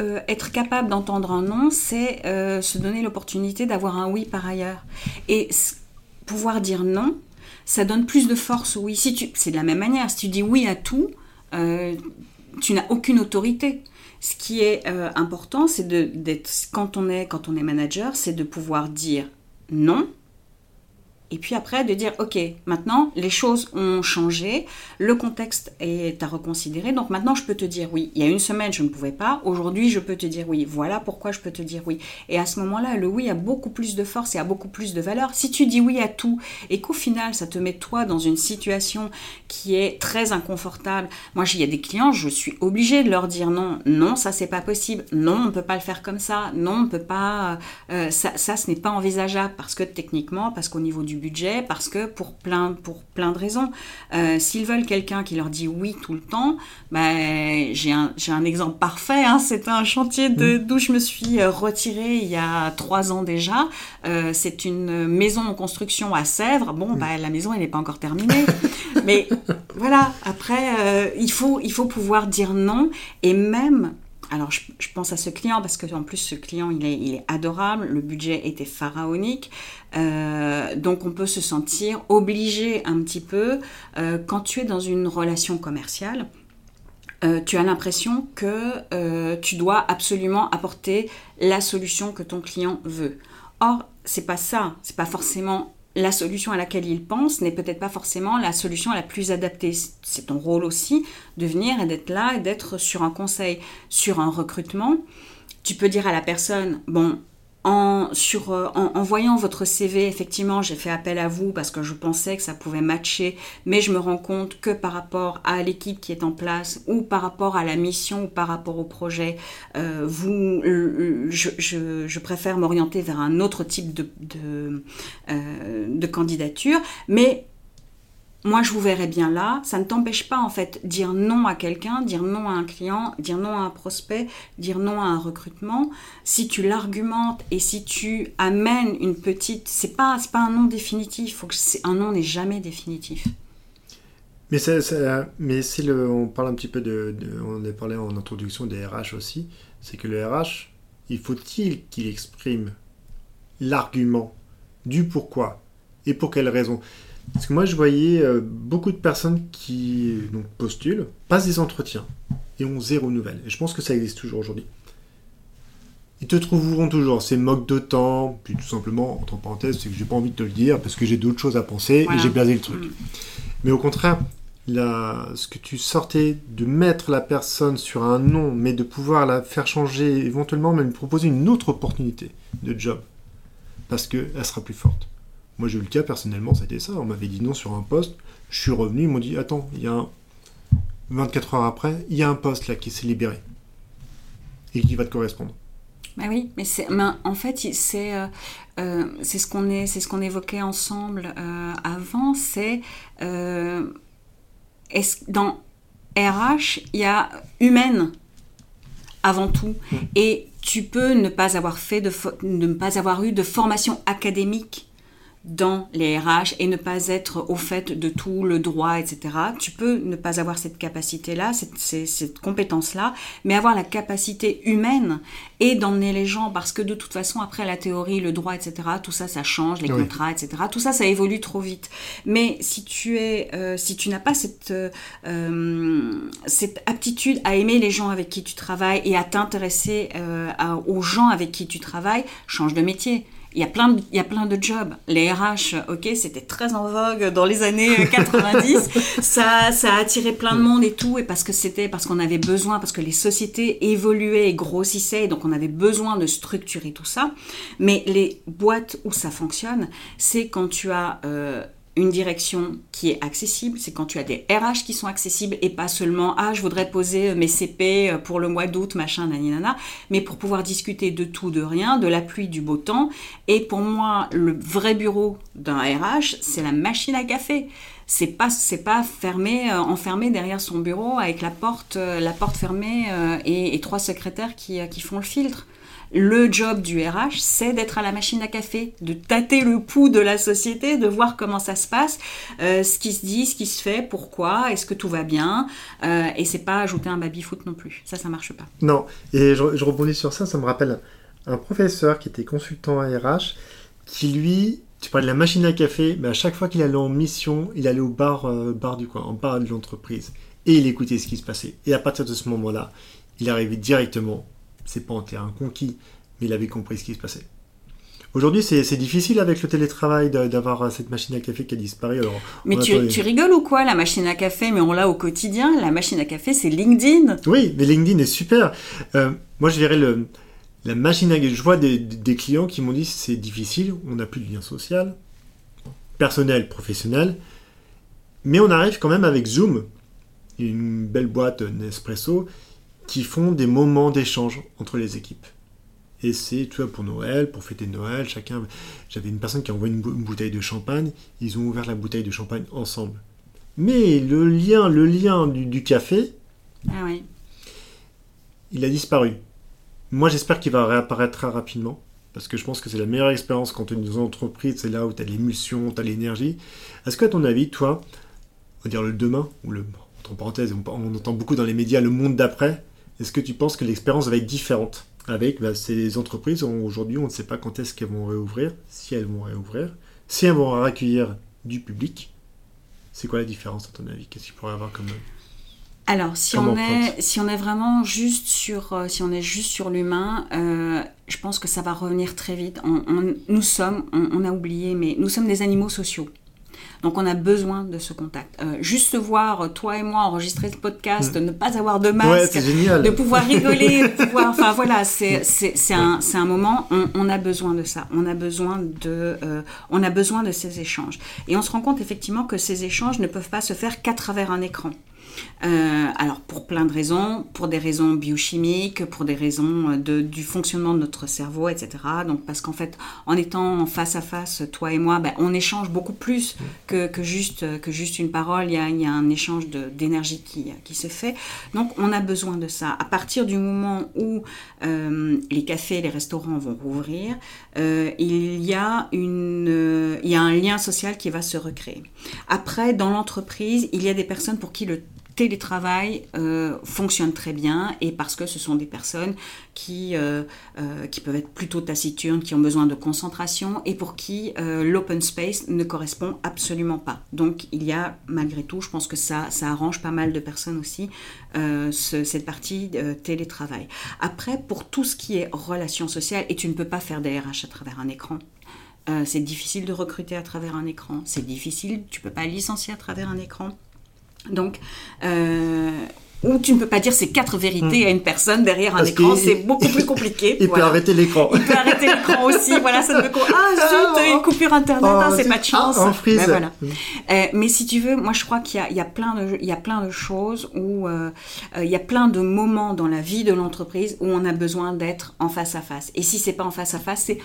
euh, être capable d'entendre un non, c'est euh, se donner l'opportunité d'avoir un oui par ailleurs. Et pouvoir dire non, ça donne plus de force oui. Si c'est de la même manière. Si tu dis oui à tout, euh, tu n'as aucune autorité. Ce qui est important, c'est d'être quand on est quand on est manager, c'est de pouvoir dire non et puis après, de dire, OK, maintenant, les choses ont changé, le contexte est à reconsidérer, donc maintenant, je peux te dire oui. Il y a une semaine, je ne pouvais pas, aujourd'hui, je peux te dire oui. Voilà pourquoi je peux te dire oui. Et à ce moment-là, le oui a beaucoup plus de force et a beaucoup plus de valeur. Si tu dis oui à tout et qu'au final, ça te met toi dans une situation qui est très inconfortable. Moi, il y a des clients, je suis obligée de leur dire non, non, ça, c'est pas possible. Non, on ne peut pas le faire comme ça. Non, on ne peut pas, euh, ça, ça, ce n'est pas envisageable parce que techniquement, parce qu'au niveau du budget parce que pour plein, pour plein de raisons. Euh, s'ils veulent quelqu'un qui leur dit oui tout le temps, ben, j'ai un, un, exemple parfait. Hein, c'est un chantier mm. d'où je me suis euh, retirée il y a trois ans déjà. Euh, c'est une maison en construction à Sèvres. Bon, ben, la maison, elle n'est pas encore terminée. Mais voilà, après, il, faut, il faut pouvoir dire non. Et même alors je, pense à ce client parce que en plus ce client il est, adorable, le budget était pharaonique, euh, donc on peut se sentir obligé un petit peu euh, quand tu es dans une relation commerciale. Euh, tu as l'impression que tu dois absolument apporter la solution que ton client veut. Or, c'est pas ça, c'est pas forcément la solution à laquelle il pense n'est peut-être pas forcément la solution la plus adaptée. C'est ton rôle aussi de venir et d'être là et d'être sur un conseil, sur un recrutement. Tu peux dire à la personne, bon, euh, en, voyant votre CV, effectivement, j'ai fait appel à vous parce que je pensais que ça pouvait matcher, mais je me rends compte que par rapport à l'équipe qui est en place, ou par rapport à la mission, ou par rapport au projet, euh, vous, je, je, préfère m'orienter vers un autre type euh, de candidature. Mais moi je vous verrai bien là, ça ne t'empêche pas en fait dire non à quelqu'un, dire non à un client, dire non à un prospect, dire non à un recrutement. Si tu l'argumentes et si tu amènes une petite, c'est pas pas un non définitif, que un non n'est jamais définitif. Mais le, on parle un petit peu de, on a parlé en introduction des RH aussi, c'est que le RH, il faut-il qu'il exprime l'argument du pourquoi et pour quelle raison? Parce que moi, je voyais euh, beaucoup de personnes qui donc, postulent, passent des entretiens et ont zéro nouvelle. Et je pense que ça existe toujours aujourd'hui. Ils te trouveront toujours ces moques de temps, puis tout simplement, entre parenthèses, c'est que j'ai pas envie de te le dire parce que j'ai d'autres choses à penser et j'ai blasé le truc. Mm. Mais au contraire, là, ce que tu sortais de mettre la personne sur un nom, mais de pouvoir la faire changer, éventuellement même proposer une autre opportunité de job, parce qu'elle sera plus forte. Moi, j'ai eu le cas personnellement, c'était ça. On m'avait dit non sur un poste. Je suis revenu, ils m'ont dit Attends, il y a un... 24 heures après, il y a un poste là qui s'est libéré et qui va te correspondre. Bah oui, mais en fait, c'est, euh, euh, c'est ce qu'on ce évoquait ensemble euh, avant. C'est est dans RH, il y a humaine avant tout, mmh. et tu peux ne pas avoir fait de, ne pas avoir eu de formation académique dans les RH et ne pas être au fait de tout le droit, etc. Tu peux ne pas avoir cette capacité-là, cette, cette compétence-là, mais avoir la capacité humaine et d'emmener les gens parce que de toute façon, après la théorie, le droit, etc., tout ça, ça change, les contrats, etc., tout ça, ça évolue trop vite. Mais si tu es, euh, si tu n'as pas cette, euh, cette aptitude à aimer les gens avec qui tu travailles et à t'intéresser euh, aux gens avec qui tu travailles, change de métier. Il y, a plein de, il y a plein de jobs. Les RH, ok, c'était très en vogue dans les années 90. ça, ça a attiré plein de monde et tout, et parce que c'était parce qu'on avait besoin, parce que les sociétés évoluaient et grossissaient, et donc on avait besoin de structurer tout ça. Mais les boîtes où ça fonctionne, c'est quand tu as euh, une direction qui est accessible, c'est quand tu as des RH qui sont accessibles et pas seulement ah je voudrais poser mes CP pour le mois d'août machin naninana, mais pour pouvoir discuter de tout de rien, de la pluie du beau temps. Et pour moi le vrai bureau d'un RH c'est la machine à café. C'est pas c'est pas fermé euh, enfermé derrière son bureau avec la porte euh, la porte fermée euh, et, et, trois secrétaires qui, qui font le filtre. Le job du RH, c'est d'être à la machine à café, de tâter le pouls de la société, de voir comment ça se passe, euh, ce qui se dit, ce qui se fait, pourquoi, est-ce que tout va bien, euh, et c'est pas ajouter un baby-foot non plus. Ça, ça marche pas. Non, et je, rebondis sur ça, ça me rappelle un professeur qui était consultant à RH, qui lui, tu parles de la machine à café, mais à chaque fois qu'il allait en mission, il allait au bar, euh, bar du coin, en bar de l'entreprise, et il écoutait ce qui se passait. Et à partir de ce moment-là, il arrivait directement c'est pas en terrain conquis, mais il avait compris ce qui se passait. Aujourd'hui, c'est difficile avec le télétravail d'avoir cette machine à café qui a disparu. Alors, mais tu, rigoles ou quoi La machine à café, mais on l'a au quotidien. La machine à café, c'est LinkedIn. Oui, mais LinkedIn est super. Euh, moi, je verrais le, la machine à Je vois des, clients qui m'ont dit c'est difficile, on n'a plus de lien social, personnel, professionnel, mais on arrive quand même avec Zoom, une belle boîte Nespresso, qui font des moments d'échange entre les équipes. Et c'est, tu vois, pour Noël, pour fêter Noël, chacun. J'avais une personne qui a envoyé une, bouteille de champagne, ils ont ouvert la bouteille de champagne ensemble. Mais le lien, le lien du, café, ah oui. il a disparu. Moi, j'espère qu'il va réapparaître très rapidement, parce que je pense que c'est la meilleure expérience quand tu es dans une entreprise, c'est là où tu as l'émulsion, tu as l'énergie. Est-ce que, à ton avis, toi, on va dire le demain, ou le, entre parenthèses, on entend beaucoup dans les médias le monde d'après, est-ce que tu penses que l'expérience va être différente avec bah, ces entreprises Aujourd'hui, on ne sait pas quand est-ce qu'elles vont réouvrir, si elles vont réouvrir, si elles vont accueillir du public. C'est quoi la différence à ton avis? Qu'est-ce qu'il pourrait y avoir comme alors, si on, est, si on est vraiment juste sur, euh, si on est juste sur l'humain, euh, je pense que ça va revenir très vite. nous sommes, on, a oublié, mais nous sommes des animaux sociaux. Donc on a besoin de ce contact. Euh, juste voir toi et moi enregistrer ce podcast, ne pas avoir de masque, de pouvoir rigoler, de pouvoir, enfin voilà, c'est un, un moment, on, a besoin de ça. On a besoin de, euh, on a besoin de ces échanges. Et on se rend compte effectivement que ces échanges ne peuvent pas se faire qu'à travers un écran. Euh, alors pour plein de raisons, pour des raisons biochimiques, pour des raisons de, du fonctionnement de notre cerveau, etc. Donc parce qu'en fait, en étant face à face, toi et moi, ben, on échange beaucoup plus que, que, juste, que juste une parole. Il y a, un échange d'énergie qui, qui, se fait. Donc on a besoin de ça. À partir du moment où euh, les cafés, les restaurants vont rouvrir, euh, il, y a une, il y a un lien social qui va se recréer. Après, dans l'entreprise, il y a des personnes pour qui le télétravail euh, fonctionne très bien et parce que ce sont des personnes qui, euh, euh, qui peuvent être plutôt taciturnes, qui ont besoin de concentration et pour qui l'open space ne correspond absolument pas. Donc il y a malgré tout, je pense que ça, ça arrange pas mal de personnes aussi, cette partie télétravail. Après, pour tout ce qui est relations sociales, et tu ne peux pas faire des RH à travers un écran, c'est difficile de recruter à travers un écran, c'est difficile, tu peux pas licencier à travers un écran. Donc, euh, ou tu ne peux pas dire ces quatre vérités hmm. à une personne derrière un écran, c'est beaucoup plus compliqué. Il peut arrêter l'écran. Il peut arrêter l'écran aussi, voilà, ça peut... Ah, zut, une coupure internet, oh, hein, c'est pas de chance. Ah, ben voilà. Hmm. euh, mais si tu veux, moi je crois qu'il y, y, a plein de, il y a plein de choses où euh, il y a plein de moments dans la vie de l'entreprise où on a besoin d'être en face à face. Et si c'est pas en face à face, c'est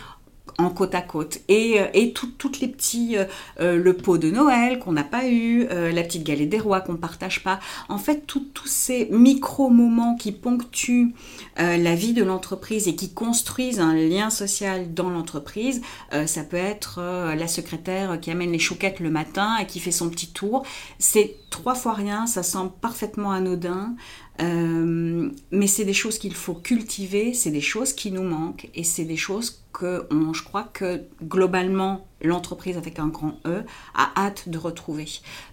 en côte à côte. Et, euh, et toutes les petits, euh, euh, le pot de Noël qu'on n'a pas eu, la petite galette des rois qu'on partage pas. En fait, tous ces micro-moments qui ponctuent la vie de l'entreprise et qui construisent un lien social dans l'entreprise, ça peut être la secrétaire qui amène les chouquettes le matin et qui fait son petit tour. C'est trois fois rien, ça semble parfaitement anodin, euh, mais c'est des choses qu'il faut cultiver, c'est des choses qui nous manquent, et c'est des choses que je crois que globalement l'entreprise avec un grand E a hâte de retrouver,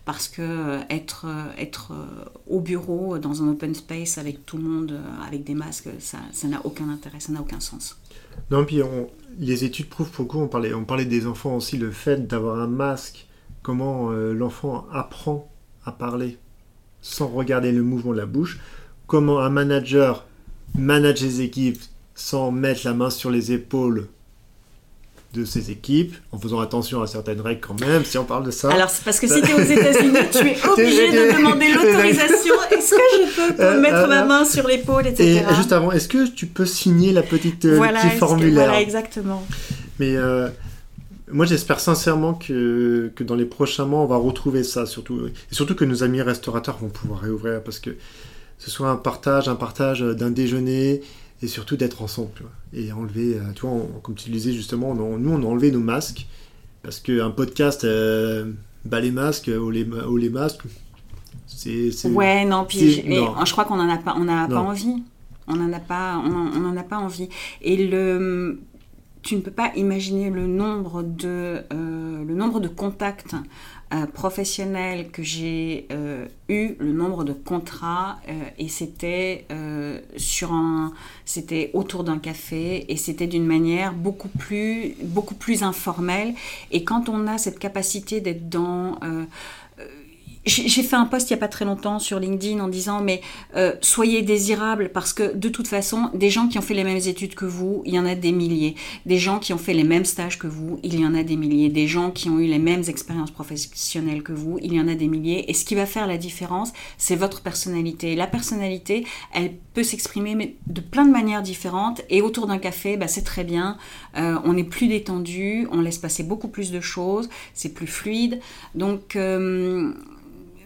parce que euh, être, euh, être au bureau dans un open space avec tout le monde avec des masques, ça n'a aucun intérêt, ça n'a aucun sens. Non, puis les études prouvent beaucoup, on parlait, on parlait des enfants aussi, le fait d'avoir un masque, comment l'enfant apprend à parler sans regarder le mouvement de la bouche, comment un manager manage les équipes sans mettre la main sur les épaules de ses équipes, en faisant attention à certaines règles quand même, si on parle de ça. Alors, c'est parce que si tu es aux États-Unis, tu es obligé de demander l'autorisation. Est-ce que je peux euh, mettre euh, ma main sur l'épaule, etc. Et juste avant, est-ce que tu peux signer la petite euh, petit formulaire Voilà, exactement. Mais moi, j'espère sincèrement que, que, dans les prochains mois, on va retrouver ça, surtout, et surtout que nos amis restaurateurs vont pouvoir réouvrir, parce que ce soit un partage, un partage d'un déjeuner, et surtout d'être ensemble, et enlever, euh, tu vois, comme tu le disais justement, nous, on a enlevé nos masques, parce qu'un podcast, euh, bah, les masques, ou les, ou les masques, c'est... Ouais, non, puis je crois qu'on n'en a pas, on a pas envie. On n'en a pas, on en a pas envie. Et le tu ne peux pas imaginer le nombre de, euh, le nombre de contacts euh, professionnels que j'ai euh, eu, le nombre de contrats, et c'était sur un, c'était autour d'un café, et c'était d'une manière beaucoup plus, beaucoup plus informelle. Et quand on a cette capacité d'être dans j'ai fait un post il n'y a pas très longtemps sur LinkedIn en disant mais euh, soyez désirables parce que de toute façon, des gens qui ont fait les mêmes études que vous, il y en a des milliers. Des gens qui ont fait les mêmes stages que vous, il y en a des milliers. Des gens qui ont eu les mêmes expériences professionnelles que vous, il y en a des milliers. Et ce qui va faire la différence, c'est votre personnalité. La personnalité, elle peut s'exprimer de plein de manières différentes. Et autour d'un café, bah, c'est très bien. Euh, on est plus détendu, on laisse passer beaucoup plus de choses, c'est plus fluide. Donc euh,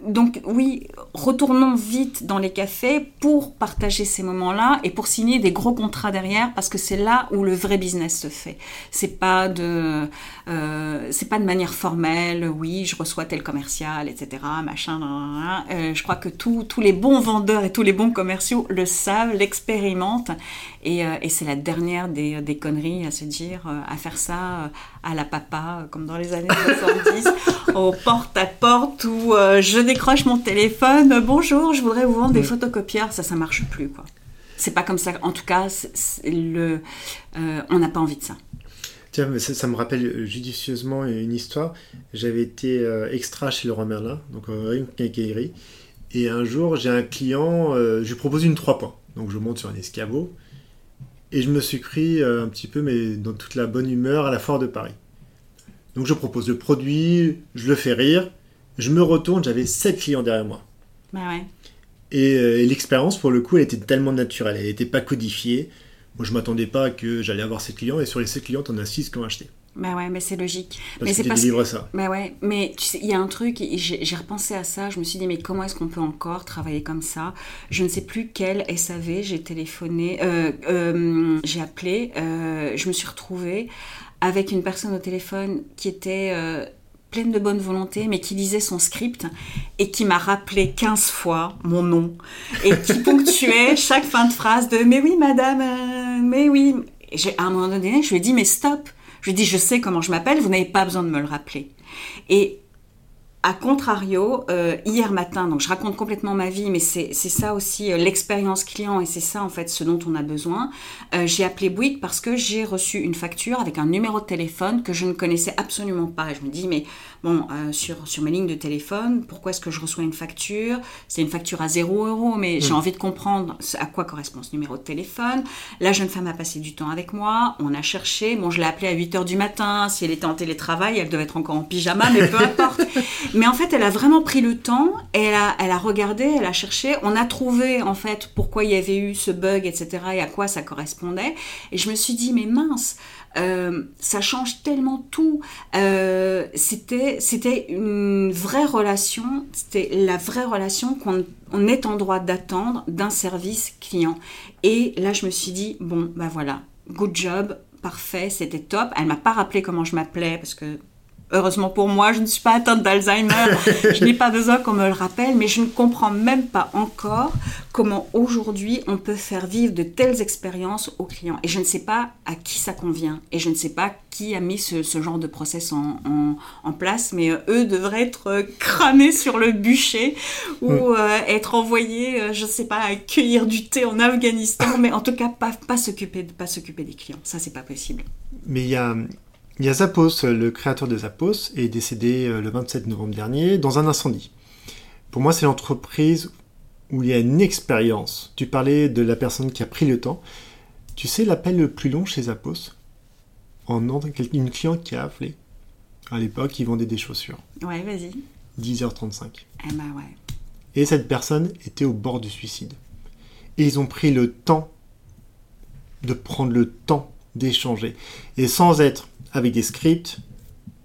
donc oui, retournons vite dans les cafés pour partager ces moments-là et pour signer des gros contrats derrière parce que c'est là où le vrai business se fait. C'est pas de, euh, c'est pas de manière formelle. Oui, je reçois tel commercial, etc. Machin. Euh, je crois que tous les bons vendeurs et tous les bons commerciaux le savent, l'expérimentent et, euh, c'est la dernière des, des, conneries à se dire, à faire ça à la papa comme dans les années 70, au porte à porte où je décroche mon téléphone, bonjour, je voudrais vous vendre des photocopieurs, ça, ça marche plus, quoi. C'est pas comme ça, en tout cas, le, euh, on n'a pas envie de ça. Tiens, mais ça, me rappelle judicieusement une histoire. J'avais été euh, extra chez Leroy Merlin, donc euh, une quincaillerie, et un jour, j'ai un client, je lui propose une 3 points. Donc je monte sur un escabeau, et je me suis pris un petit peu, mais dans toute la bonne humeur, à la Foire de Paris. Donc je propose le produit, je le fais rire, je me retourne, j'avais 7 clients derrière moi. Bah ouais. Euh, et, l'expérience, pour le coup, elle était tellement naturelle, elle n'était pas codifiée. Moi, je m'attendais pas que j'allais avoir 7 clients, et sur les 7 clients, en as 6 qui ont acheté. Bah ouais, mais c'est logique. Parce mais c'est parce que ça. Bah ouais, mais tu sais, il y a un truc, j'ai repensé à ça, je me suis dit, mais comment est-ce qu'on peut encore travailler comme ça? Je ne sais plus quel SAV j'ai téléphoné, euh, euh, j'ai appelé, je me suis retrouvée avec une personne au téléphone qui était pleine de bonne volonté, mais qui lisait son script et qui m'a rappelé 15 fois mon nom et qui ponctuait chaque fin de phrase de Mais oui, madame, euh, mais oui. Et à un moment donné, je lui ai dit Mais stop Je dit Je sais comment je m'appelle, vous n'avez pas besoin de me le rappeler. A contrario, euh, hier matin, donc je raconte complètement ma vie, mais c'est ça aussi euh, l'expérience client et c'est ça en fait ce dont on a besoin. Euh, j'ai appelé Bouygues parce que j'ai reçu une facture avec un numéro de téléphone que je ne connaissais absolument pas. je me dis mais bon sur sur mes lignes de téléphone, pourquoi est-ce que je reçois une facture? C'est une facture à 0 euros, mais j'ai mm. envie de comprendre à quoi correspond ce numéro de téléphone. La jeune femme a passé du temps avec moi, on a cherché. Bon, je l'ai appelée à 8 heures du matin. Si elle était en télétravail, elle devait être encore en pyjama, mais peu importe. Mais en fait, elle a vraiment pris le temps, elle a, elle a regardé, elle a cherché, on a trouvé en fait pourquoi il y avait eu ce bug, etc. et à quoi ça correspondait. Et je me suis dit, mais mince, euh, ça change tellement tout. Euh, c'était, une vraie relation, c'était la vraie relation qu'on est en droit d'attendre d'un service client. Et là, je me suis dit, bon, bah voilà, good job, parfait, c'était top. Elle m'a pas rappelé comment je m'appelais parce que Heureusement pour moi, je ne suis pas atteinte d'Alzheimer, je n'ai pas besoin qu'on me le rappelle, mais je ne comprends même pas encore comment aujourd'hui on peut faire vivre de telles expériences aux clients. Et je ne sais pas à qui ça convient, et je ne sais pas qui a mis ce, genre de process en, en, place, mais euh, eux devraient être euh, cramés sur le bûcher ou euh, être envoyés, je ne sais pas, à cueillir du thé en Afghanistan, mais en tout cas pas, pas s'occuper pas s'occuper des clients. Ça, c'est pas possible. Mais il y a, il y a Zappos, le créateur de Zappos, est décédé le 27 novembre dernier dans un incendie. Pour moi, c'est l'entreprise où il y a une expérience. Tu parlais de la personne qui a pris le temps. Tu sais l'appel le plus long chez Zappos? En une cliente qui a appelé. À l'époque, ils vendaient des chaussures. Ouais, vas-y. 10h35. Eh ben ouais. Et cette personne était au bord du suicide. Et ils ont pris le temps de prendre le temps d'échanger. Et sans être avec des scripts.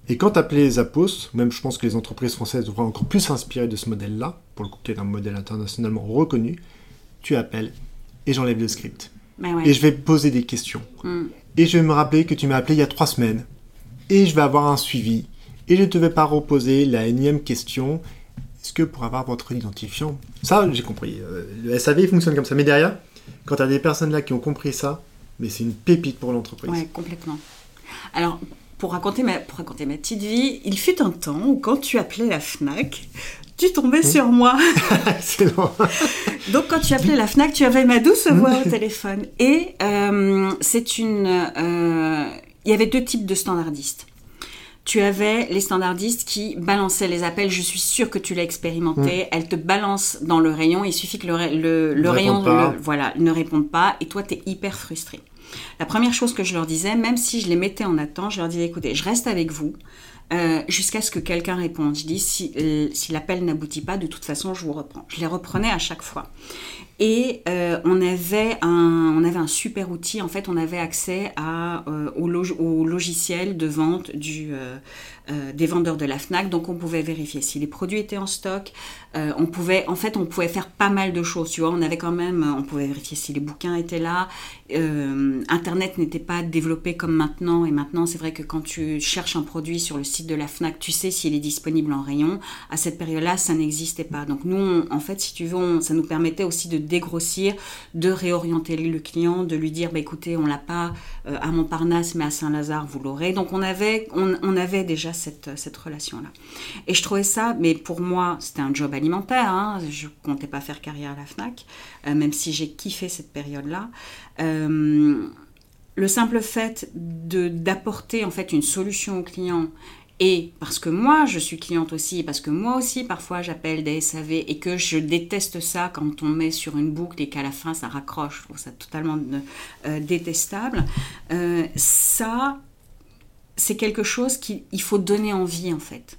Et quand tu appelais Zappos, même je pense que les entreprises françaises devraient encore plus s'inspirer de ce modèle-là, pour le coup qui est un modèle internationalement reconnu, tu appelles et j'enlève le script. Ben et je vais poser des questions. Hmm. Et je vais me rappeler que tu m'as appelé il y a trois semaines. Et je vais avoir un suivi. Et je ne te vais pas reposer la énième question. Est-ce que pour avoir votre identifiant... Ça, j'ai compris. Euh, le SAV fonctionne comme ça. Mais derrière, quand tu as des personnes là qui ont compris ça, mais c'est une pépite pour l'entreprise. Oui, complètement. Alors, pour raconter, ma, pour raconter ma petite vie, il fut un temps où quand tu appelais la FNAC, tu tombais sur moi. Donc quand tu appelais la FNAC, tu avais ma douce voix au téléphone. Et euh, c'est une... Euh, il y avait deux types de standardistes. Tu avais les standardistes qui balançaient les appels. Je suis sûre que tu l'as expérimenté. Elles te balancent dans le rayon. Il suffit que le, le, rayon voilà, ne réponde pas. Et toi, tu es hyper frustré. La première chose que je leur disais, même si je les mettais en attente, je leur disais écoutez, je reste avec vous. Euh, jusqu'à ce que quelqu'un réponde. Je dis si, euh, si l'appel n'aboutit pas, de toute façon, je vous reprends. Je les reprenais à chaque fois. Et euh, on, avait un, super outil. En fait, on avait accès au, logiciel de vente des vendeurs de la FNAC. Donc, on pouvait vérifier si les produits étaient en stock. On pouvait, en fait, on pouvait faire pas mal de choses. Tu vois, on avait quand même, on pouvait vérifier si les bouquins étaient là. Internet n'était pas développé comme maintenant. Et maintenant, c'est vrai que quand tu cherches un produit sur le site de la FNAC, tu sais s'il est disponible en rayon. À cette période-là, ça n'existait pas. Donc, nous, en fait, si tu veux, ça nous permettait aussi de dégrossir, de réorienter le client, de lui dire bah, écoutez, on l'a pas euh, à Montparnasse, mais à Saint-Lazare, vous l'aurez. Donc on avait, on, avait déjà cette, cette relation-là. Et je trouvais ça, mais pour moi, c'était un job alimentaire. Hein. je comptais pas faire carrière à la FNAC, euh, même si j'ai kiffé cette période-là. Euh, le simple fait d'apporter en fait une solution au client et parce que moi, je suis cliente aussi, parce que moi aussi, parfois, j'appelle des SAV et que je déteste ça quand on met sur une boucle et qu'à la fin, ça raccroche. Je trouve ça totalement euh, détestable. Ça, c'est quelque chose qu'il faut donner envie, en fait.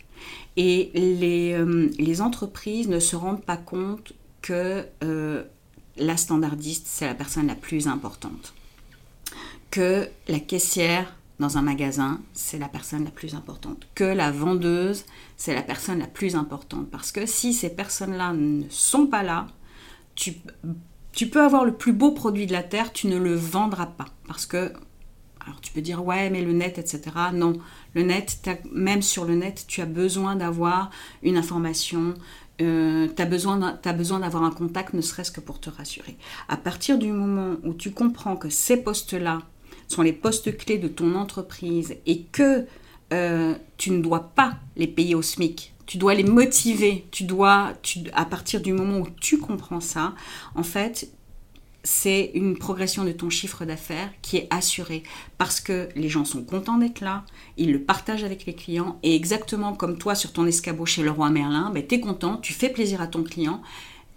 Et les, euh, les, entreprises ne se rendent pas compte que la standardiste, c'est la personne la plus importante. Que la caissière, dans un magasin, c'est la personne la plus importante. Que la vendeuse, c'est la personne la plus importante. Parce que si ces personnes-là ne sont pas là, tu, tu peux avoir le plus beau produit de la Terre, tu ne le vendras pas. Parce que, alors tu peux dire, ouais, mais le net, etc. Non, le net, même sur le net, tu as besoin d'avoir une information, euh, tu as besoin d'avoir un contact, ne serait-ce que pour te rassurer. À partir du moment où tu comprends que ces postes-là sont les postes clés de ton entreprise et que euh, tu ne dois pas les payer au SMIC, tu dois les motiver, tu dois, à partir du moment où tu comprends ça, en fait, c'est une progression de ton chiffre d'affaires qui est assurée parce que les gens sont contents d'être là, ils le partagent avec les clients et exactement comme toi sur ton escabeau chez le roi Merlin, ben, tu es content, tu fais plaisir à ton client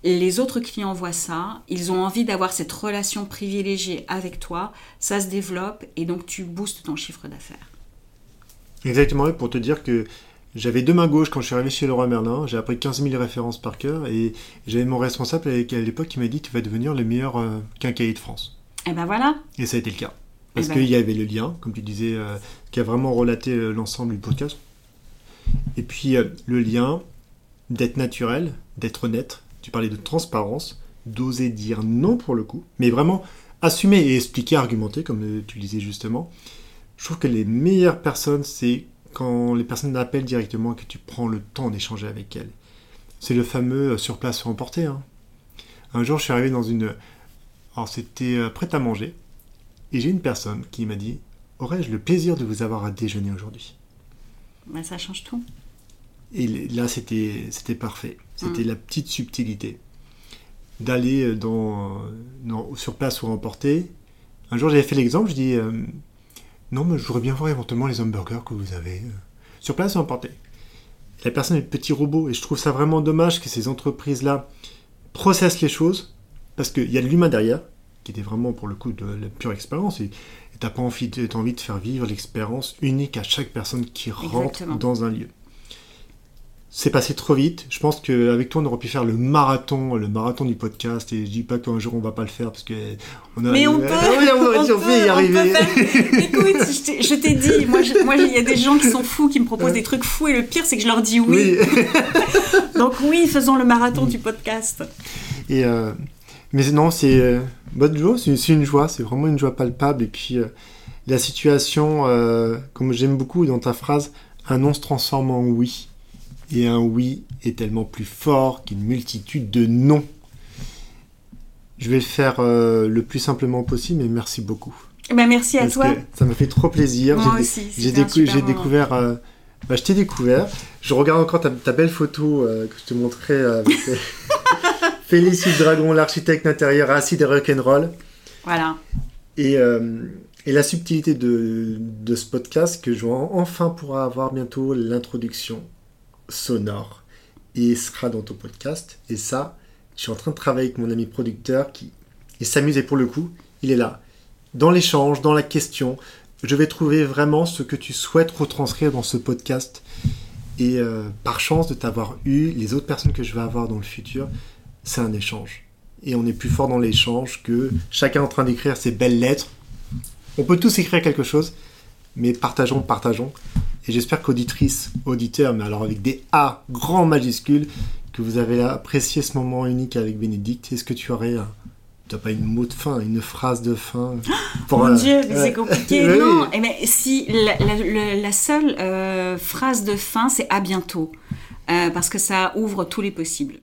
les autres clients voient ça, ils ont envie d'avoir cette relation privilégiée avec toi, ça se développe et donc tu boostes ton chiffre d'affaires. Exactement, pour te dire que j'avais deux mains gauches quand je suis arrivé chez Leroy Merlin, j'ai appris 15 000 références par cœur et j'avais mon responsable à l'époque qui m'a dit tu vas devenir le meilleur euh, quincailler de France. Et ben voilà. Et ça a été le cas. Parce eh ben. qu'il y avait le lien, comme tu disais, euh, qui a vraiment relaté euh, l'ensemble du podcast. Et puis le lien d'être naturel, d'être honnête, tu parlais de transparence, d'oser dire non pour le coup, mais vraiment assumer et expliquer, argumenter, comme tu disais justement. Je trouve que les meilleures personnes, c'est quand les personnes appellent directement, que tu prends le temps d'échanger avec elles. C'est le fameux euh, sur place ou emporter. Hein. Un jour, je suis arrivé dans une. Alors, c'était euh, prêt à manger. Et j'ai une personne qui m'a dit Aurais-je le plaisir de vous avoir à déjeuner aujourd'hui? Bah, Ça change tout. Et là, c'était parfait. C'était mm. la petite subtilité d'aller euh, dans, sur place ou emporter. Un jour, j'avais fait l'exemple, je dis Non, mais je voudrais bien voir éventuellement les hamburgers que vous avez sur place ou emporter. La personne est le petit robot, et je trouve ça vraiment dommage que ces entreprises-là processent les choses, parce qu'il y a de l'humain derrière, qui était vraiment pour le coup de la pure expérience, et tu n'as pas envie, envie de faire vivre l'expérience unique à chaque personne qui rentre dans un lieu c'est passé trop vite. Je pense qu'avec toi, on aurait pu faire le marathon, le marathon du podcast. Et je dis pas qu'un jour on va pas le faire parce que on a. Mais on peut. on, peut, y arriver. Écoute, je t'ai dit, moi, il y a des gens qui sont fous, qui me proposent des trucs fous, et le pire, c'est que je leur dis oui. Donc oui, faisons le marathon du podcast. Et euh, mais non, c'est euh, bonne joie. C'est une joie. C'est vraiment une joie palpable. Et puis euh, la situation, comme j'aime beaucoup dans ta phrase, un non se transforme en oui. Et un oui est tellement plus fort qu'une multitude de non. Je vais le faire euh, le plus simplement possible, mais merci beaucoup. Ben merci à toi. ça m'a fait trop plaisir. Moi aussi. J'ai découvert. Euh, bah, je t'ai découvert. Je regarde encore ta, belle photo euh, que je te montrais avec Félicite Dragon, l'architecte intérieur acide et rock'n'roll. Voilà. Et, et, la subtilité de, de ce podcast que je vois enfin pourra avoir bientôt l'introduction sonore et sera dans ton podcast. Et ça, je suis en train de travailler avec mon ami producteur qui et s'amuse et pour le coup, il est là. Dans l'échange, dans la question, je vais trouver vraiment ce que tu souhaites retranscrire dans ce podcast. Et euh, par chance de t'avoir eu, les autres personnes que je vais avoir dans le futur, c'est un échange. Et on est plus fort dans l'échange que chacun en train d'écrire ses belles lettres. On peut tous écrire quelque chose, mais partageons, partageons. Et j'espère qu'auditrice, auditeur, mais alors avec des A grand majuscules, que vous avez apprécié ce moment unique avec Bénédicte. Est-ce que tu aurais tu n'as pas une mot de fin, une phrase de fin pour, Mon Dieu, mais c'est compliqué. non, mais eh ben, si la, seule euh, phrase de fin, c'est à bientôt, euh, parce que ça ouvre tous les possibles.